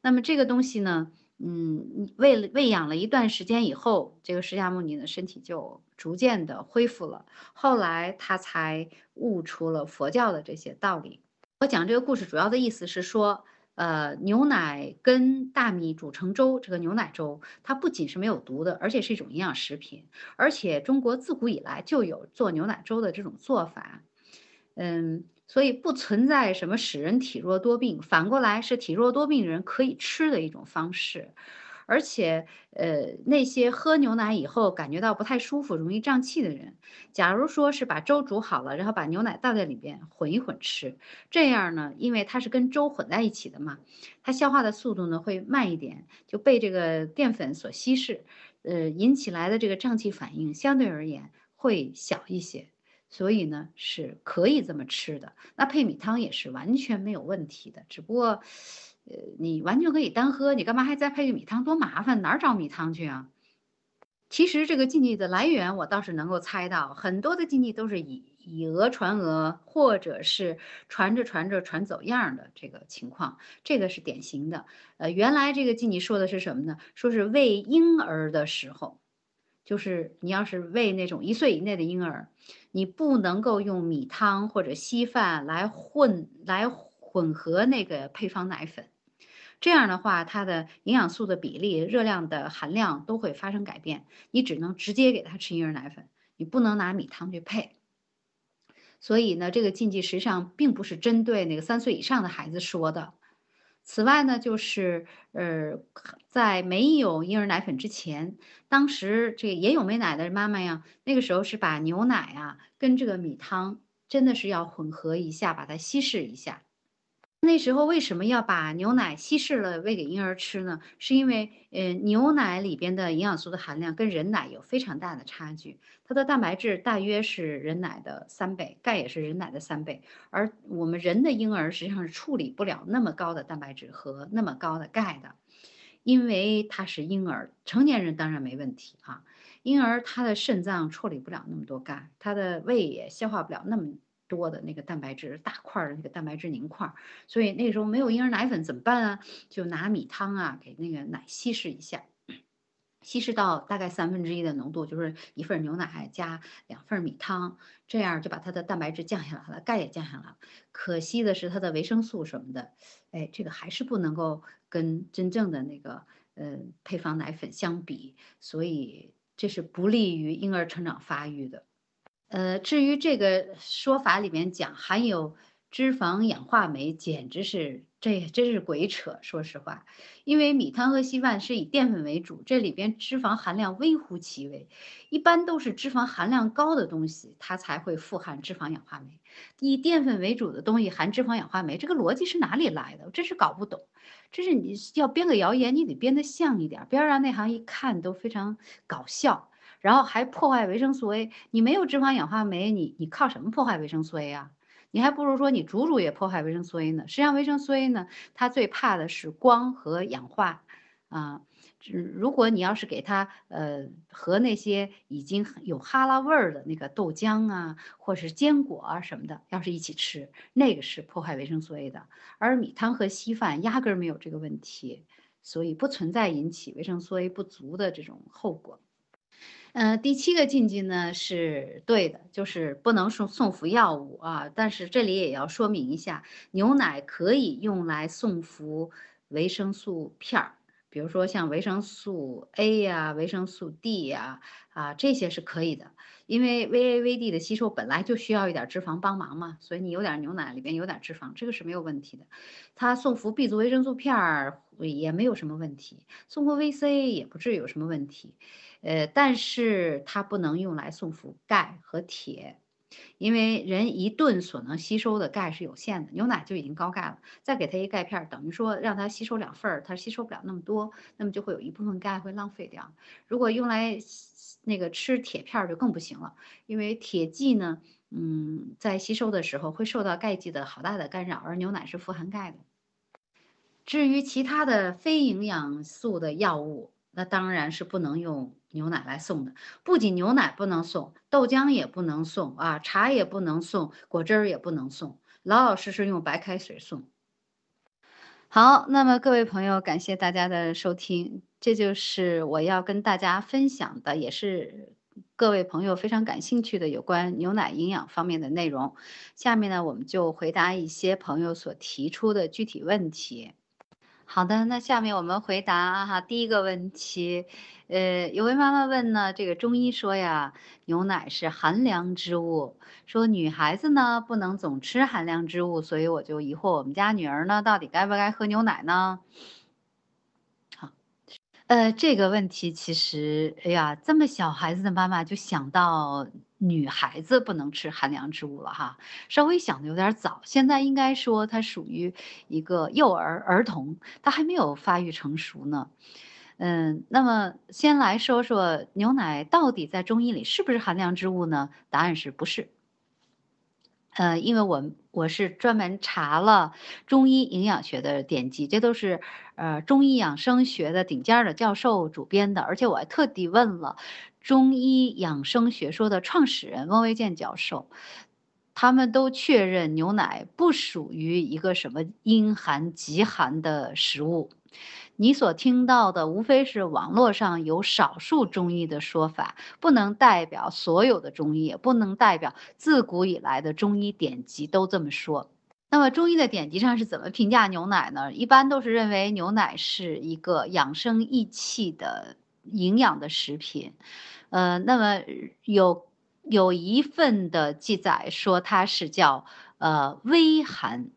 那么这个东西呢，嗯，喂了喂养了一段时间以后，这个释迦牟尼的身体就逐渐的恢复了。后来他才悟出了佛教的这些道理。我讲这个故事主要的意思是说，呃，牛奶跟大米煮成粥，这个牛奶粥它不仅是没有毒的，而且是一种营养食品。而且中国自古以来就有做牛奶粥的这种做法，嗯。所以不存在什么使人体弱多病，反过来是体弱多病人可以吃的一种方式。而且，呃，那些喝牛奶以后感觉到不太舒服、容易胀气的人，假如说是把粥煮好了，然后把牛奶倒在里边混一混吃，这样呢，因为它是跟粥混在一起的嘛，它消化的速度呢会慢一点，就被这个淀粉所稀释，呃，引起来的这个胀气反应相对而言会小一些。所以呢，是可以这么吃的。那配米汤也是完全没有问题的。只不过，呃，你完全可以单喝，你干嘛还再配个米汤？多麻烦，哪儿找米汤去啊？其实这个禁忌的来源，我倒是能够猜到，很多的禁忌都是以以讹传讹，或者是传着传着传走样的这个情况，这个是典型的。呃，原来这个禁忌说的是什么呢？说是喂婴儿的时候。就是你要是喂那种一岁以内的婴儿，你不能够用米汤或者稀饭来混来混合那个配方奶粉，这样的话，它的营养素的比例、热量的含量都会发生改变。你只能直接给他吃婴儿奶粉，你不能拿米汤去配。所以呢，这个禁忌实际上并不是针对那个三岁以上的孩子说的。此外呢，就是呃，在没有婴儿奶粉之前，当时这也有没奶的妈妈呀，那个时候是把牛奶啊跟这个米汤真的是要混合一下，把它稀释一下。那时候为什么要把牛奶稀释了喂给婴儿吃呢？是因为，呃，牛奶里边的营养素的含量跟人奶有非常大的差距，它的蛋白质大约是人奶的三倍，钙也是人奶的三倍，而我们人的婴儿实际上是处理不了那么高的蛋白质和那么高的钙的，因为他是婴儿，成年人当然没问题啊，婴儿他的肾脏处理不了那么多钙，他的胃也消化不了那么。多的那个蛋白质，大块的那个蛋白质凝块，所以那时候没有婴儿奶粉怎么办啊？就拿米汤啊，给那个奶稀释一下，稀释到大概三分之一的浓度，就是一份牛奶加两份米汤，这样就把它的蛋白质降下来了，钙也降下来了。可惜的是它的维生素什么的，哎，这个还是不能够跟真正的那个呃配方奶粉相比，所以这是不利于婴儿成长发育的。呃，至于这个说法里面讲含有脂肪氧化酶，简直是这真是鬼扯。说实话，因为米汤和稀饭是以淀粉为主，这里边脂肪含量微乎其微，一般都是脂肪含量高的东西，它才会富含脂肪氧化酶。以淀粉为主的东西含脂肪氧化酶，这个逻辑是哪里来的？我真是搞不懂。这是你要编个谣言，你得编得像一点，不要让内行一看都非常搞笑。然后还破坏维生素 A，你没有脂肪氧化酶，你你靠什么破坏维生素 A 啊？你还不如说你煮煮也破坏维生素 A 呢。实际上维生素 A 呢，它最怕的是光和氧化啊。如果你要是给它呃和那些已经有哈喇味儿的那个豆浆啊，或是坚果啊什么的，要是一起吃，那个是破坏维生素 A 的。而米汤和稀饭压根儿没有这个问题，所以不存在引起维生素 A 不足的这种后果。呃，第七个禁忌呢是对的，就是不能送送服药物啊。但是这里也要说明一下，牛奶可以用来送服维生素片儿，比如说像维生素 A 呀、维生素 D 呀，啊这些是可以的。因为 VA、VD 的吸收本来就需要一点脂肪帮忙嘛，所以你有点牛奶里边有点脂肪，这个是没有问题的。它送服 B 族维生素片儿也没有什么问题，送服 VC 也不至于有什么问题。呃，但是它不能用来送服钙和铁，因为人一顿所能吸收的钙是有限的，牛奶就已经高钙了，再给它一钙片，等于说让它吸收两份儿，它吸收不了那么多，那么就会有一部分钙会浪费掉。如果用来那个吃铁片就更不行了，因为铁剂呢，嗯，在吸收的时候会受到钙剂的好大的干扰，而牛奶是富含钙的。至于其他的非营养素的药物，那当然是不能用。牛奶来送的，不仅牛奶不能送，豆浆也不能送啊，茶也不能送，果汁儿也不能送，老老实实用白开水送。好。那么各位朋友，感谢大家的收听，这就是我要跟大家分享的，也是各位朋友非常感兴趣的有关牛奶营养方面的内容。下面呢，我们就回答一些朋友所提出的具体问题。好的，那下面我们回答哈第一个问题，呃，有位妈妈问呢，这个中医说呀，牛奶是寒凉之物，说女孩子呢不能总吃寒凉之物，所以我就疑惑我们家女儿呢到底该不该喝牛奶呢？呃，这个问题其实，哎呀，这么小孩子的妈妈就想到。女孩子不能吃寒凉之物了哈，稍微想的有点早。现在应该说她属于一个幼儿儿童，她还没有发育成熟呢。嗯，那么先来说说牛奶到底在中医里是不是寒凉之物呢？答案是不是。呃，因为我我是专门查了中医营养学的典籍，这都是呃中医养生学的顶尖的教授主编的，而且我还特地问了。中医养生学说的创始人翁维健教授，他们都确认牛奶不属于一个什么阴寒极寒的食物。你所听到的无非是网络上有少数中医的说法，不能代表所有的中医，也不能代表自古以来的中医典籍都这么说。那么中医的典籍上是怎么评价牛奶呢？一般都是认为牛奶是一个养生益气的营养的食品。呃，那么有有一份的记载说它是叫呃微寒，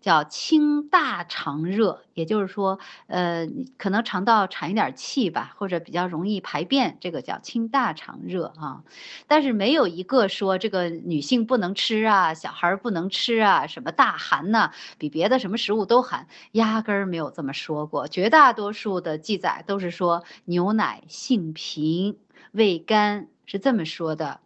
叫清大肠热，也就是说，呃，可能肠道产一点气吧，或者比较容易排便，这个叫清大肠热啊。但是没有一个说这个女性不能吃啊，小孩不能吃啊，什么大寒呢？比别的什么食物都寒，压根儿没有这么说过。绝大多数的记载都是说牛奶性平。味甘是这么说的，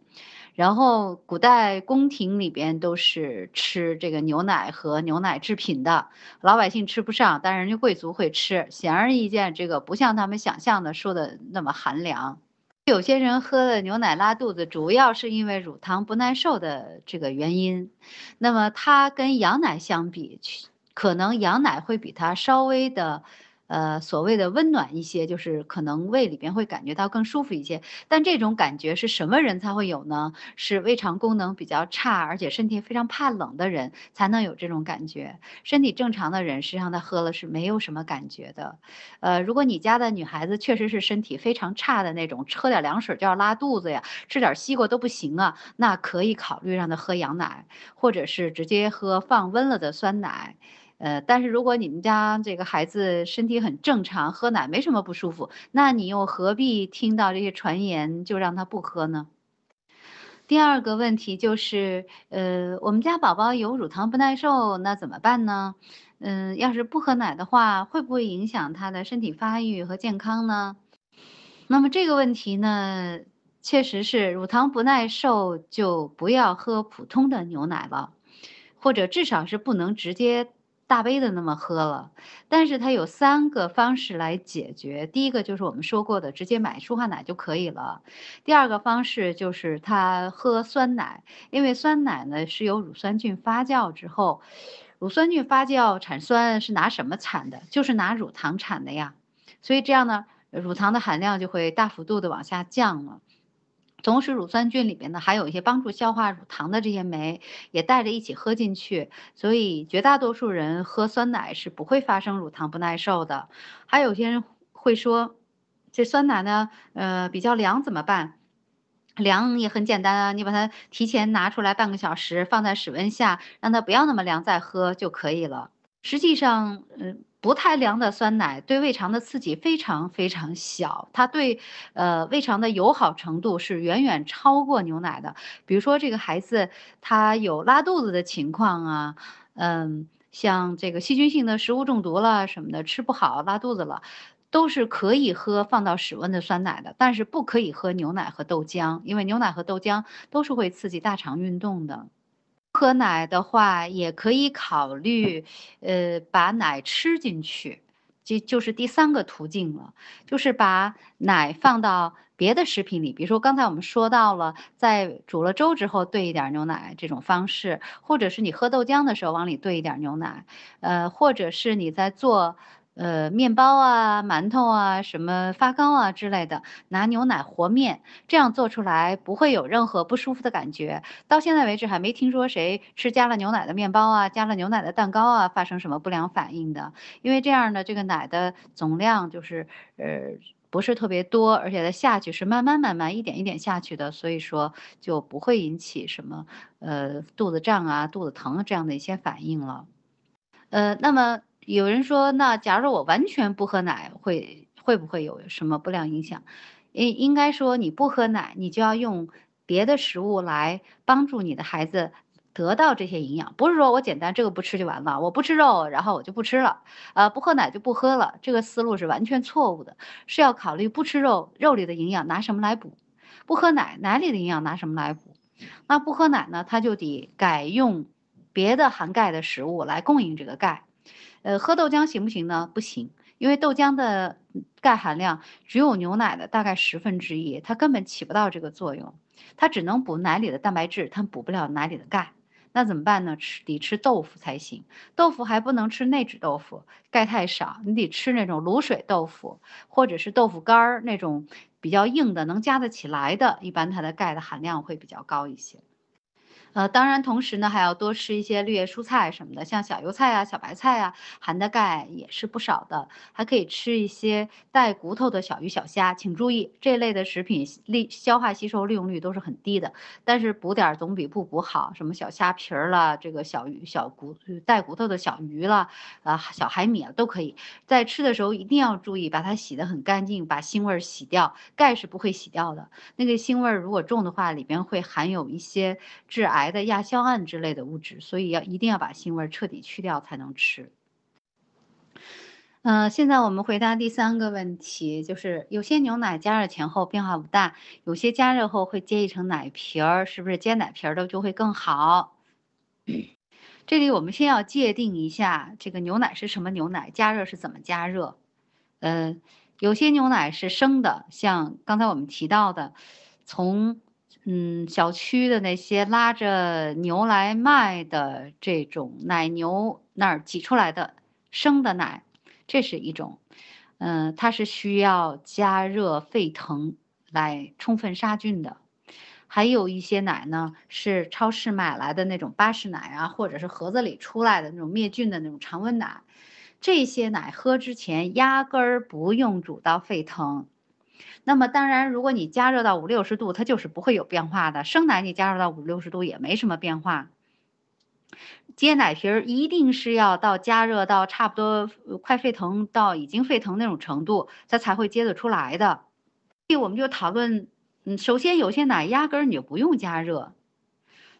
然后古代宫廷里边都是吃这个牛奶和牛奶制品的，老百姓吃不上，但是人家贵族会吃。显而易见，这个不像他们想象的说的那么寒凉。有些人喝了牛奶拉肚子，主要是因为乳糖不耐受的这个原因。那么它跟羊奶相比，可能羊奶会比它稍微的。呃，所谓的温暖一些，就是可能胃里边会感觉到更舒服一些。但这种感觉是什么人才会有呢？是胃肠功能比较差，而且身体非常怕冷的人才能有这种感觉。身体正常的人，实际上他喝了是没有什么感觉的。呃，如果你家的女孩子确实是身体非常差的那种，喝点凉水就要拉肚子呀，吃点西瓜都不行啊，那可以考虑让她喝羊奶，或者是直接喝放温了的酸奶。呃，但是如果你们家这个孩子身体很正常，喝奶没什么不舒服，那你又何必听到这些传言就让他不喝呢？第二个问题就是，呃，我们家宝宝有乳糖不耐受，那怎么办呢？嗯，要是不喝奶的话，会不会影响他的身体发育和健康呢？那么这个问题呢，确实是乳糖不耐受就不要喝普通的牛奶了，或者至少是不能直接。大杯的那么喝了，但是它有三个方式来解决。第一个就是我们说过的，直接买舒化奶就可以了。第二个方式就是他喝酸奶，因为酸奶呢是由乳酸菌发酵之后，乳酸菌发酵产酸是拿什么产的？就是拿乳糖产的呀。所以这样呢，乳糖的含量就会大幅度的往下降了。同时，乳酸菌里边呢还有一些帮助消化乳糖的这些酶，也带着一起喝进去，所以绝大多数人喝酸奶是不会发生乳糖不耐受的。还有些人会说，这酸奶呢，呃，比较凉怎么办？凉也很简单啊，你把它提前拿出来半个小时，放在室温下，让它不要那么凉再喝就可以了。实际上，嗯。不太凉的酸奶对胃肠的刺激非常非常小，它对呃胃肠的友好程度是远远超过牛奶的。比如说这个孩子他有拉肚子的情况啊，嗯，像这个细菌性的食物中毒了什么的，吃不好拉肚子了，都是可以喝放到室温的酸奶的，但是不可以喝牛奶和豆浆，因为牛奶和豆浆都是会刺激大肠运动的。喝奶的话，也可以考虑，呃，把奶吃进去，就就是第三个途径了，就是把奶放到别的食品里，比如说刚才我们说到了，在煮了粥之后兑一点牛奶这种方式，或者是你喝豆浆的时候往里兑一点牛奶，呃，或者是你在做。呃，面包啊，馒头啊，什么发糕啊之类的，拿牛奶和面，这样做出来不会有任何不舒服的感觉。到现在为止还没听说谁吃加了牛奶的面包啊，加了牛奶的蛋糕啊发生什么不良反应的。因为这样的这个奶的总量就是呃不是特别多，而且它下去是慢慢慢慢一点一点下去的，所以说就不会引起什么呃肚子胀啊、肚子疼这样的一些反应了。呃，那么。有人说，那假如我完全不喝奶，会会不会有什么不良影响？应应该说，你不喝奶，你就要用别的食物来帮助你的孩子得到这些营养。不是说我简单这个不吃就完了，我不吃肉，然后我就不吃了，呃，不喝奶就不喝了，这个思路是完全错误的。是要考虑不吃肉，肉里的营养拿什么来补；不喝奶，奶里的营养拿什么来补。那不喝奶呢，他就得改用别的含钙的食物来供应这个钙。呃，喝豆浆行不行呢？不行，因为豆浆的钙含量只有牛奶的大概十分之一，它根本起不到这个作用，它只能补奶里的蛋白质，它补不了奶里的钙。那怎么办呢？吃得吃豆腐才行，豆腐还不能吃内酯豆腐，钙太少，你得吃那种卤水豆腐，或者是豆腐干儿那种比较硬的，能夹得起来的，一般它的钙的含量会比较高一些。呃，当然，同时呢，还要多吃一些绿叶蔬菜什么的，像小油菜啊、小白菜啊，含的钙也是不少的。还可以吃一些带骨头的小鱼小虾，请注意这类的食品利消化吸收利用率都是很低的，但是补点总比不补好。什么小虾皮儿了，这个小鱼小骨带骨头的小鱼了，啊，小海米啊都可以。在吃的时候一定要注意，把它洗得很干净，把腥味洗掉。钙是不会洗掉的，那个腥味如果重的话，里边会含有一些致癌。白的亚硝胺之类的物质，所以要一定要把腥味彻底去掉才能吃。嗯，现在我们回答第三个问题，就是有些牛奶加热前后变化不大，有些加热后会结一层奶皮儿，是不是结奶皮儿的就会更好？这里我们先要界定一下，这个牛奶是什么牛奶，加热是怎么加热？嗯，有些牛奶是生的，像刚才我们提到的，从。嗯，小区的那些拉着牛来卖的这种奶牛那儿挤出来的生的奶，这是一种。嗯，它是需要加热沸腾来充分杀菌的。还有一些奶呢，是超市买来的那种巴氏奶啊，或者是盒子里出来的那种灭菌的那种常温奶。这些奶喝之前压根儿不用煮到沸腾。那么当然，如果你加热到五六十度，它就是不会有变化的。生奶你加热到五六十度也没什么变化。接奶皮儿一定是要到加热到差不多快沸腾到已经沸腾那种程度，它才会接得出来的。所以我们就讨论，嗯，首先有些奶压根儿你就不用加热，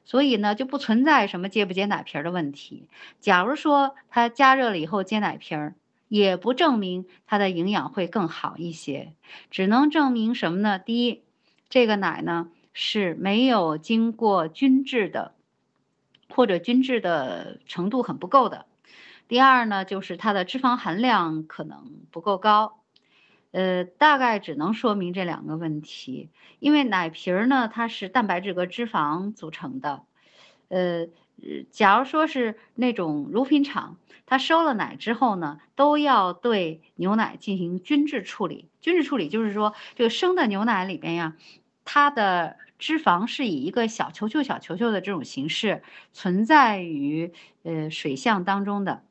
所以呢就不存在什么接不接奶皮儿的问题。假如说它加热了以后接奶皮儿。也不证明它的营养会更好一些，只能证明什么呢？第一，这个奶呢是没有经过均质的，或者均质的程度很不够的。第二呢，就是它的脂肪含量可能不够高。呃，大概只能说明这两个问题，因为奶皮儿呢，它是蛋白质和脂肪组成的。呃，呃假如说是那种乳品厂。它收了奶之后呢，都要对牛奶进行均质处理。均质处理就是说，这个生的牛奶里边呀，它的脂肪是以一个小球球、小球球的这种形式存在于呃水相当中的。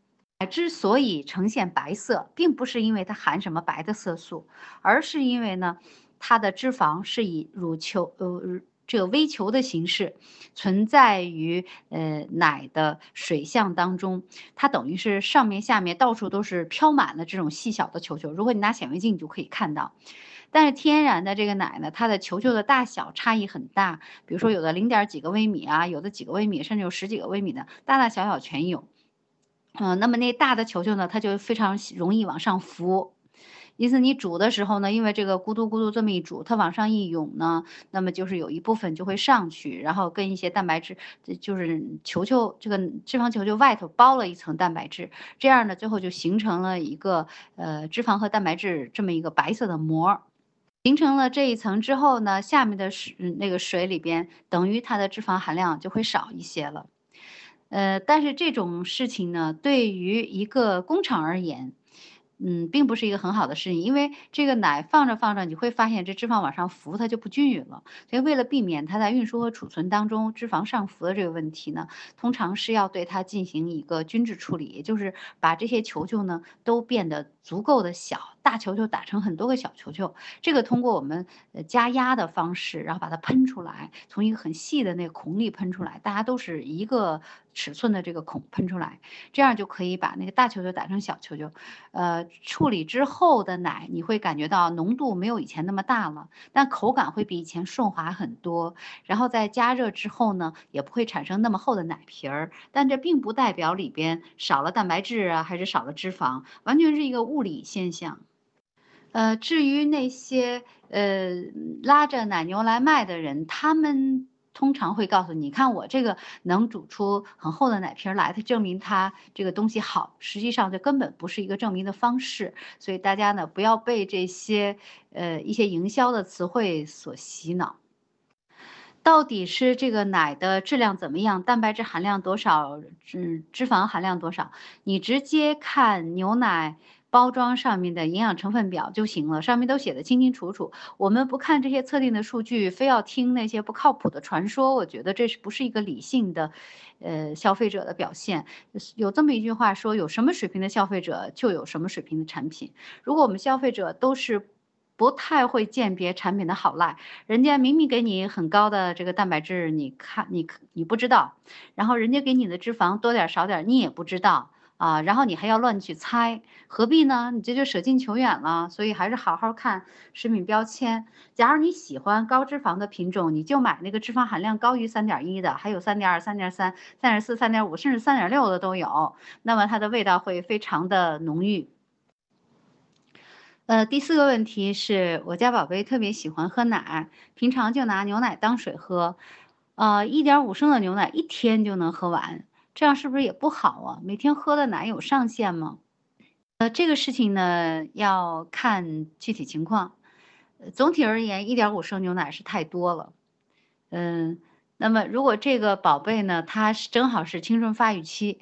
之所以呈现白色，并不是因为它含什么白的色素，而是因为呢，它的脂肪是以乳球呃。这个微球的形式存在于呃奶的水相当中，它等于是上面下面到处都是飘满了这种细小的球球。如果你拿显微镜，你就可以看到。但是天然的这个奶呢，它的球球的大小差异很大，比如说有的零点几个微米啊，有的几个微米，甚至有十几个微米的，大大小小全有。嗯，那么那大的球球呢，它就非常容易往上浮。因此你煮的时候呢，因为这个咕嘟咕嘟这么一煮，它往上一涌呢，那么就是有一部分就会上去，然后跟一些蛋白质，就是球球这个脂肪球球外头包了一层蛋白质，这样呢，最后就形成了一个呃脂肪和蛋白质这么一个白色的膜。形成了这一层之后呢，下面的水那个水里边等于它的脂肪含量就会少一些了。呃，但是这种事情呢，对于一个工厂而言，嗯，并不是一个很好的事情，因为这个奶放着放着，你会发现这脂肪往上浮，它就不均匀了。所以为了避免它在运输和储存当中脂肪上浮的这个问题呢，通常是要对它进行一个均质处理，也就是把这些球球呢都变得足够的小，大球球打成很多个小球球。这个通过我们呃加压的方式，然后把它喷出来，从一个很细的那个孔里喷出来，大家都是一个。尺寸的这个孔喷出来，这样就可以把那个大球球打成小球球。呃，处理之后的奶，你会感觉到浓度没有以前那么大了，但口感会比以前顺滑很多。然后在加热之后呢，也不会产生那么厚的奶皮儿。但这并不代表里边少了蛋白质啊，还是少了脂肪，完全是一个物理现象。呃，至于那些呃拉着奶牛来卖的人，他们。通常会告诉你，看我这个能煮出很厚的奶瓶来，它证明它这个东西好。实际上这根本不是一个证明的方式，所以大家呢不要被这些呃一些营销的词汇所洗脑。到底是这个奶的质量怎么样，蛋白质含量多少，脂脂肪含量多少？你直接看牛奶。包装上面的营养成分表就行了，上面都写的清清楚楚。我们不看这些测定的数据，非要听那些不靠谱的传说，我觉得这是不是一个理性的，呃，消费者的表现？有这么一句话说，有什么水平的消费者就有什么水平的产品。如果我们消费者都是不太会鉴别产品的好赖，人家明明给你很高的这个蛋白质，你看你你不知道，然后人家给你的脂肪多点少点你也不知道。啊，然后你还要乱去猜，何必呢？你这就舍近求远了。所以还是好好看食品标签。假如你喜欢高脂肪的品种，你就买那个脂肪含量高于三点一的，还有三点二、三点三、三点四、三点五，甚至三点六的都有。那么它的味道会非常的浓郁。呃，第四个问题是我家宝贝特别喜欢喝奶，平常就拿牛奶当水喝，呃，一点五升的牛奶一天就能喝完。这样是不是也不好啊？每天喝的奶有上限吗？呃，这个事情呢要看具体情况。总体而言，一点五升牛奶是太多了。嗯，那么如果这个宝贝呢，他是正好是青春发育期，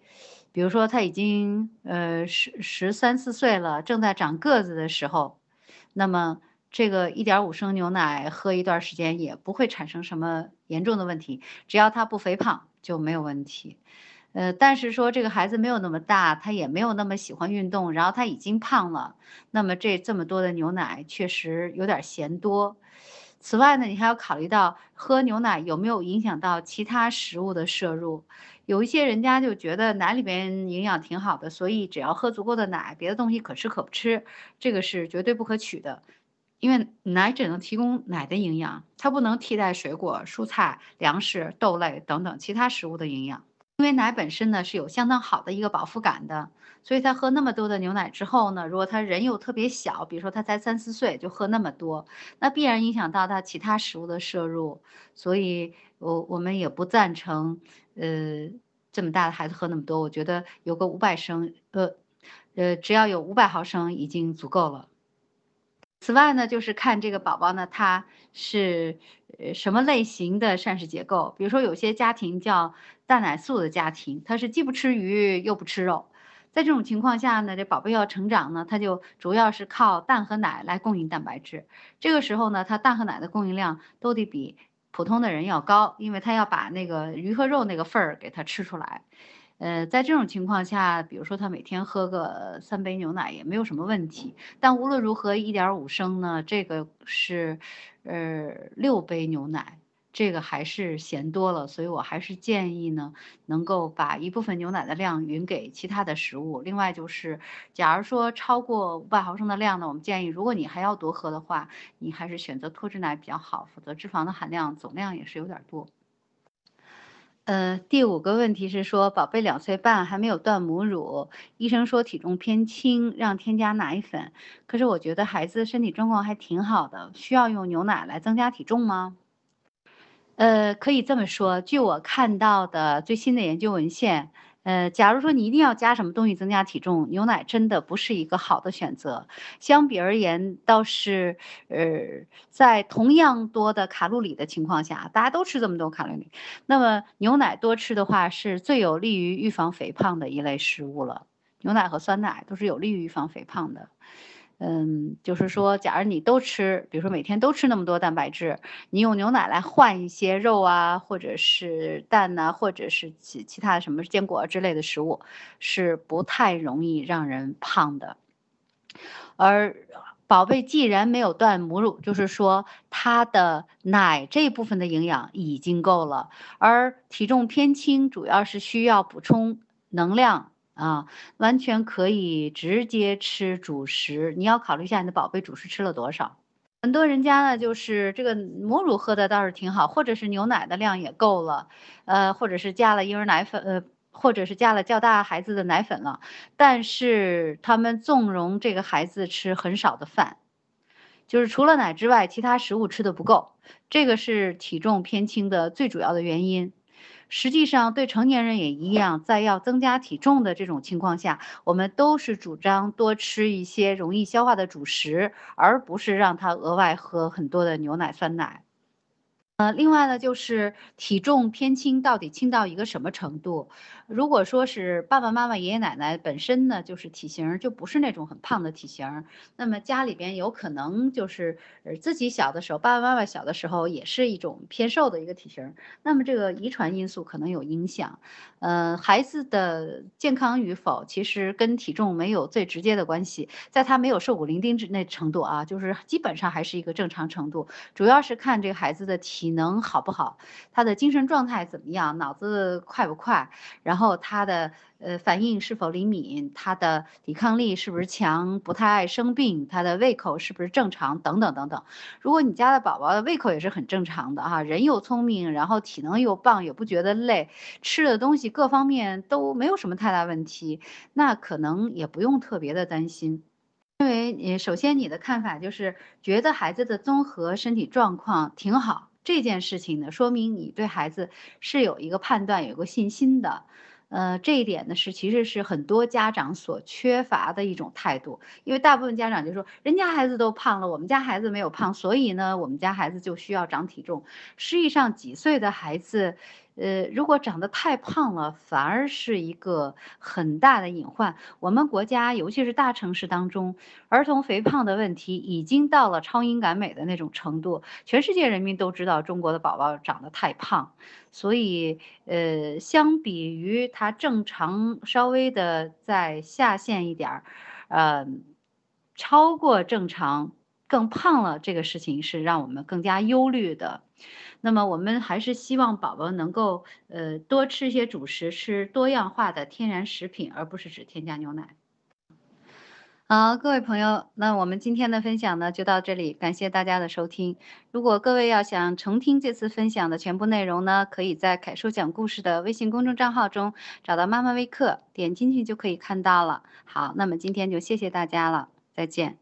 比如说他已经呃十十三四岁了，正在长个子的时候，那么这个一点五升牛奶喝一段时间也不会产生什么严重的问题，只要他不肥胖就没有问题。呃，但是说这个孩子没有那么大，他也没有那么喜欢运动，然后他已经胖了，那么这这么多的牛奶确实有点嫌多。此外呢，你还要考虑到喝牛奶有没有影响到其他食物的摄入。有一些人家就觉得奶里边营养挺好的，所以只要喝足够的奶，别的东西可吃可不吃，这个是绝对不可取的。因为奶只能提供奶的营养，它不能替代水果、蔬菜、粮食、豆类等等其他食物的营养。因为奶本身呢是有相当好的一个饱腹感的，所以他喝那么多的牛奶之后呢，如果他人又特别小，比如说他才三四岁就喝那么多，那必然影响到他其他食物的摄入，所以我我们也不赞成，呃，这么大的孩子喝那么多，我觉得有个五百升，呃，呃，只要有五百毫升已经足够了。此外呢，就是看这个宝宝呢，他是呃什么类型的膳食结构。比如说，有些家庭叫蛋奶素的家庭，他是既不吃鱼又不吃肉。在这种情况下呢，这宝贝要成长呢，他就主要是靠蛋和奶来供应蛋白质。这个时候呢，他蛋和奶的供应量都得比普通的人要高，因为他要把那个鱼和肉那个份儿给他吃出来。呃，在这种情况下，比如说他每天喝个三杯牛奶也没有什么问题。但无论如何，一点五升呢，这个是，呃，六杯牛奶，这个还是嫌多了。所以我还是建议呢，能够把一部分牛奶的量匀给其他的食物。另外就是，假如说超过五百毫升的量呢，我们建议，如果你还要多喝的话，你还是选择脱脂奶比较好，否则脂肪的含量总量也是有点多。呃，第五个问题是说，宝贝两岁半还没有断母乳，医生说体重偏轻，让添加奶粉。可是我觉得孩子身体状况还挺好的，需要用牛奶来增加体重吗？呃，可以这么说，据我看到的最新的研究文献。呃，假如说你一定要加什么东西增加体重，牛奶真的不是一个好的选择。相比而言，倒是呃，在同样多的卡路里的情况下，大家都吃这么多卡路里，那么牛奶多吃的话，是最有利于预防肥胖的一类食物了。牛奶和酸奶都是有利于预防肥胖的。嗯，就是说，假如你都吃，比如说每天都吃那么多蛋白质，你用牛奶来换一些肉啊，或者是蛋呐，或者是其其他什么坚果之类的食物，是不太容易让人胖的。而宝贝既然没有断母乳，就是说它的奶这部分的营养已经够了，而体重偏轻主要是需要补充能量。啊，完全可以直接吃主食。你要考虑一下你的宝贝主食吃了多少。很多人家呢，就是这个母乳喝的倒是挺好，或者是牛奶的量也够了，呃，或者是加了婴儿奶粉，呃，或者是加了较大孩子的奶粉了。但是他们纵容这个孩子吃很少的饭，就是除了奶之外，其他食物吃的不够，这个是体重偏轻的最主要的原因。实际上，对成年人也一样，在要增加体重的这种情况下，我们都是主张多吃一些容易消化的主食，而不是让他额外喝很多的牛奶、酸奶。呃，另外呢，就是体重偏轻到底轻到一个什么程度？如果说是爸爸妈妈、爷爷奶奶本身呢，就是体型就不是那种很胖的体型，那么家里边有可能就是呃自己小的时候，爸爸妈妈小的时候也是一种偏瘦的一个体型，那么这个遗传因素可能有影响。呃，孩子的健康与否其实跟体重没有最直接的关系，在他没有瘦骨伶仃之那程度啊，就是基本上还是一个正常程度，主要是看这个孩子的体。体能好不好？他的精神状态怎么样？脑子快不快？然后他的呃反应是否灵敏？他的抵抗力是不是强？不太爱生病？他的胃口是不是正常？等等等等。如果你家的宝宝的胃口也是很正常的哈，人又聪明，然后体能又棒，也不觉得累，吃的东西各方面都没有什么太大问题，那可能也不用特别的担心。因为你首先你的看法就是觉得孩子的综合身体状况挺好。这件事情呢，说明你对孩子是有一个判断、有个信心的，呃，这一点呢是其实是很多家长所缺乏的一种态度，因为大部分家长就说，人家孩子都胖了，我们家孩子没有胖，所以呢，我们家孩子就需要长体重。实际上，几岁的孩子。呃，如果长得太胖了，反而是一个很大的隐患。我们国家，尤其是大城市当中，儿童肥胖的问题已经到了超英赶美的那种程度。全世界人民都知道中国的宝宝长得太胖，所以，呃，相比于他正常稍微的再下限一点儿，呃，超过正常更胖了，这个事情是让我们更加忧虑的。那么我们还是希望宝宝能够呃多吃一些主食，吃多样化的天然食品，而不是只添加牛奶。好，各位朋友，那我们今天的分享呢就到这里，感谢大家的收听。如果各位要想重听这次分享的全部内容呢，可以在凯叔讲故事的微信公众账号中找到妈妈微课，点进去就可以看到了。好，那么今天就谢谢大家了，再见。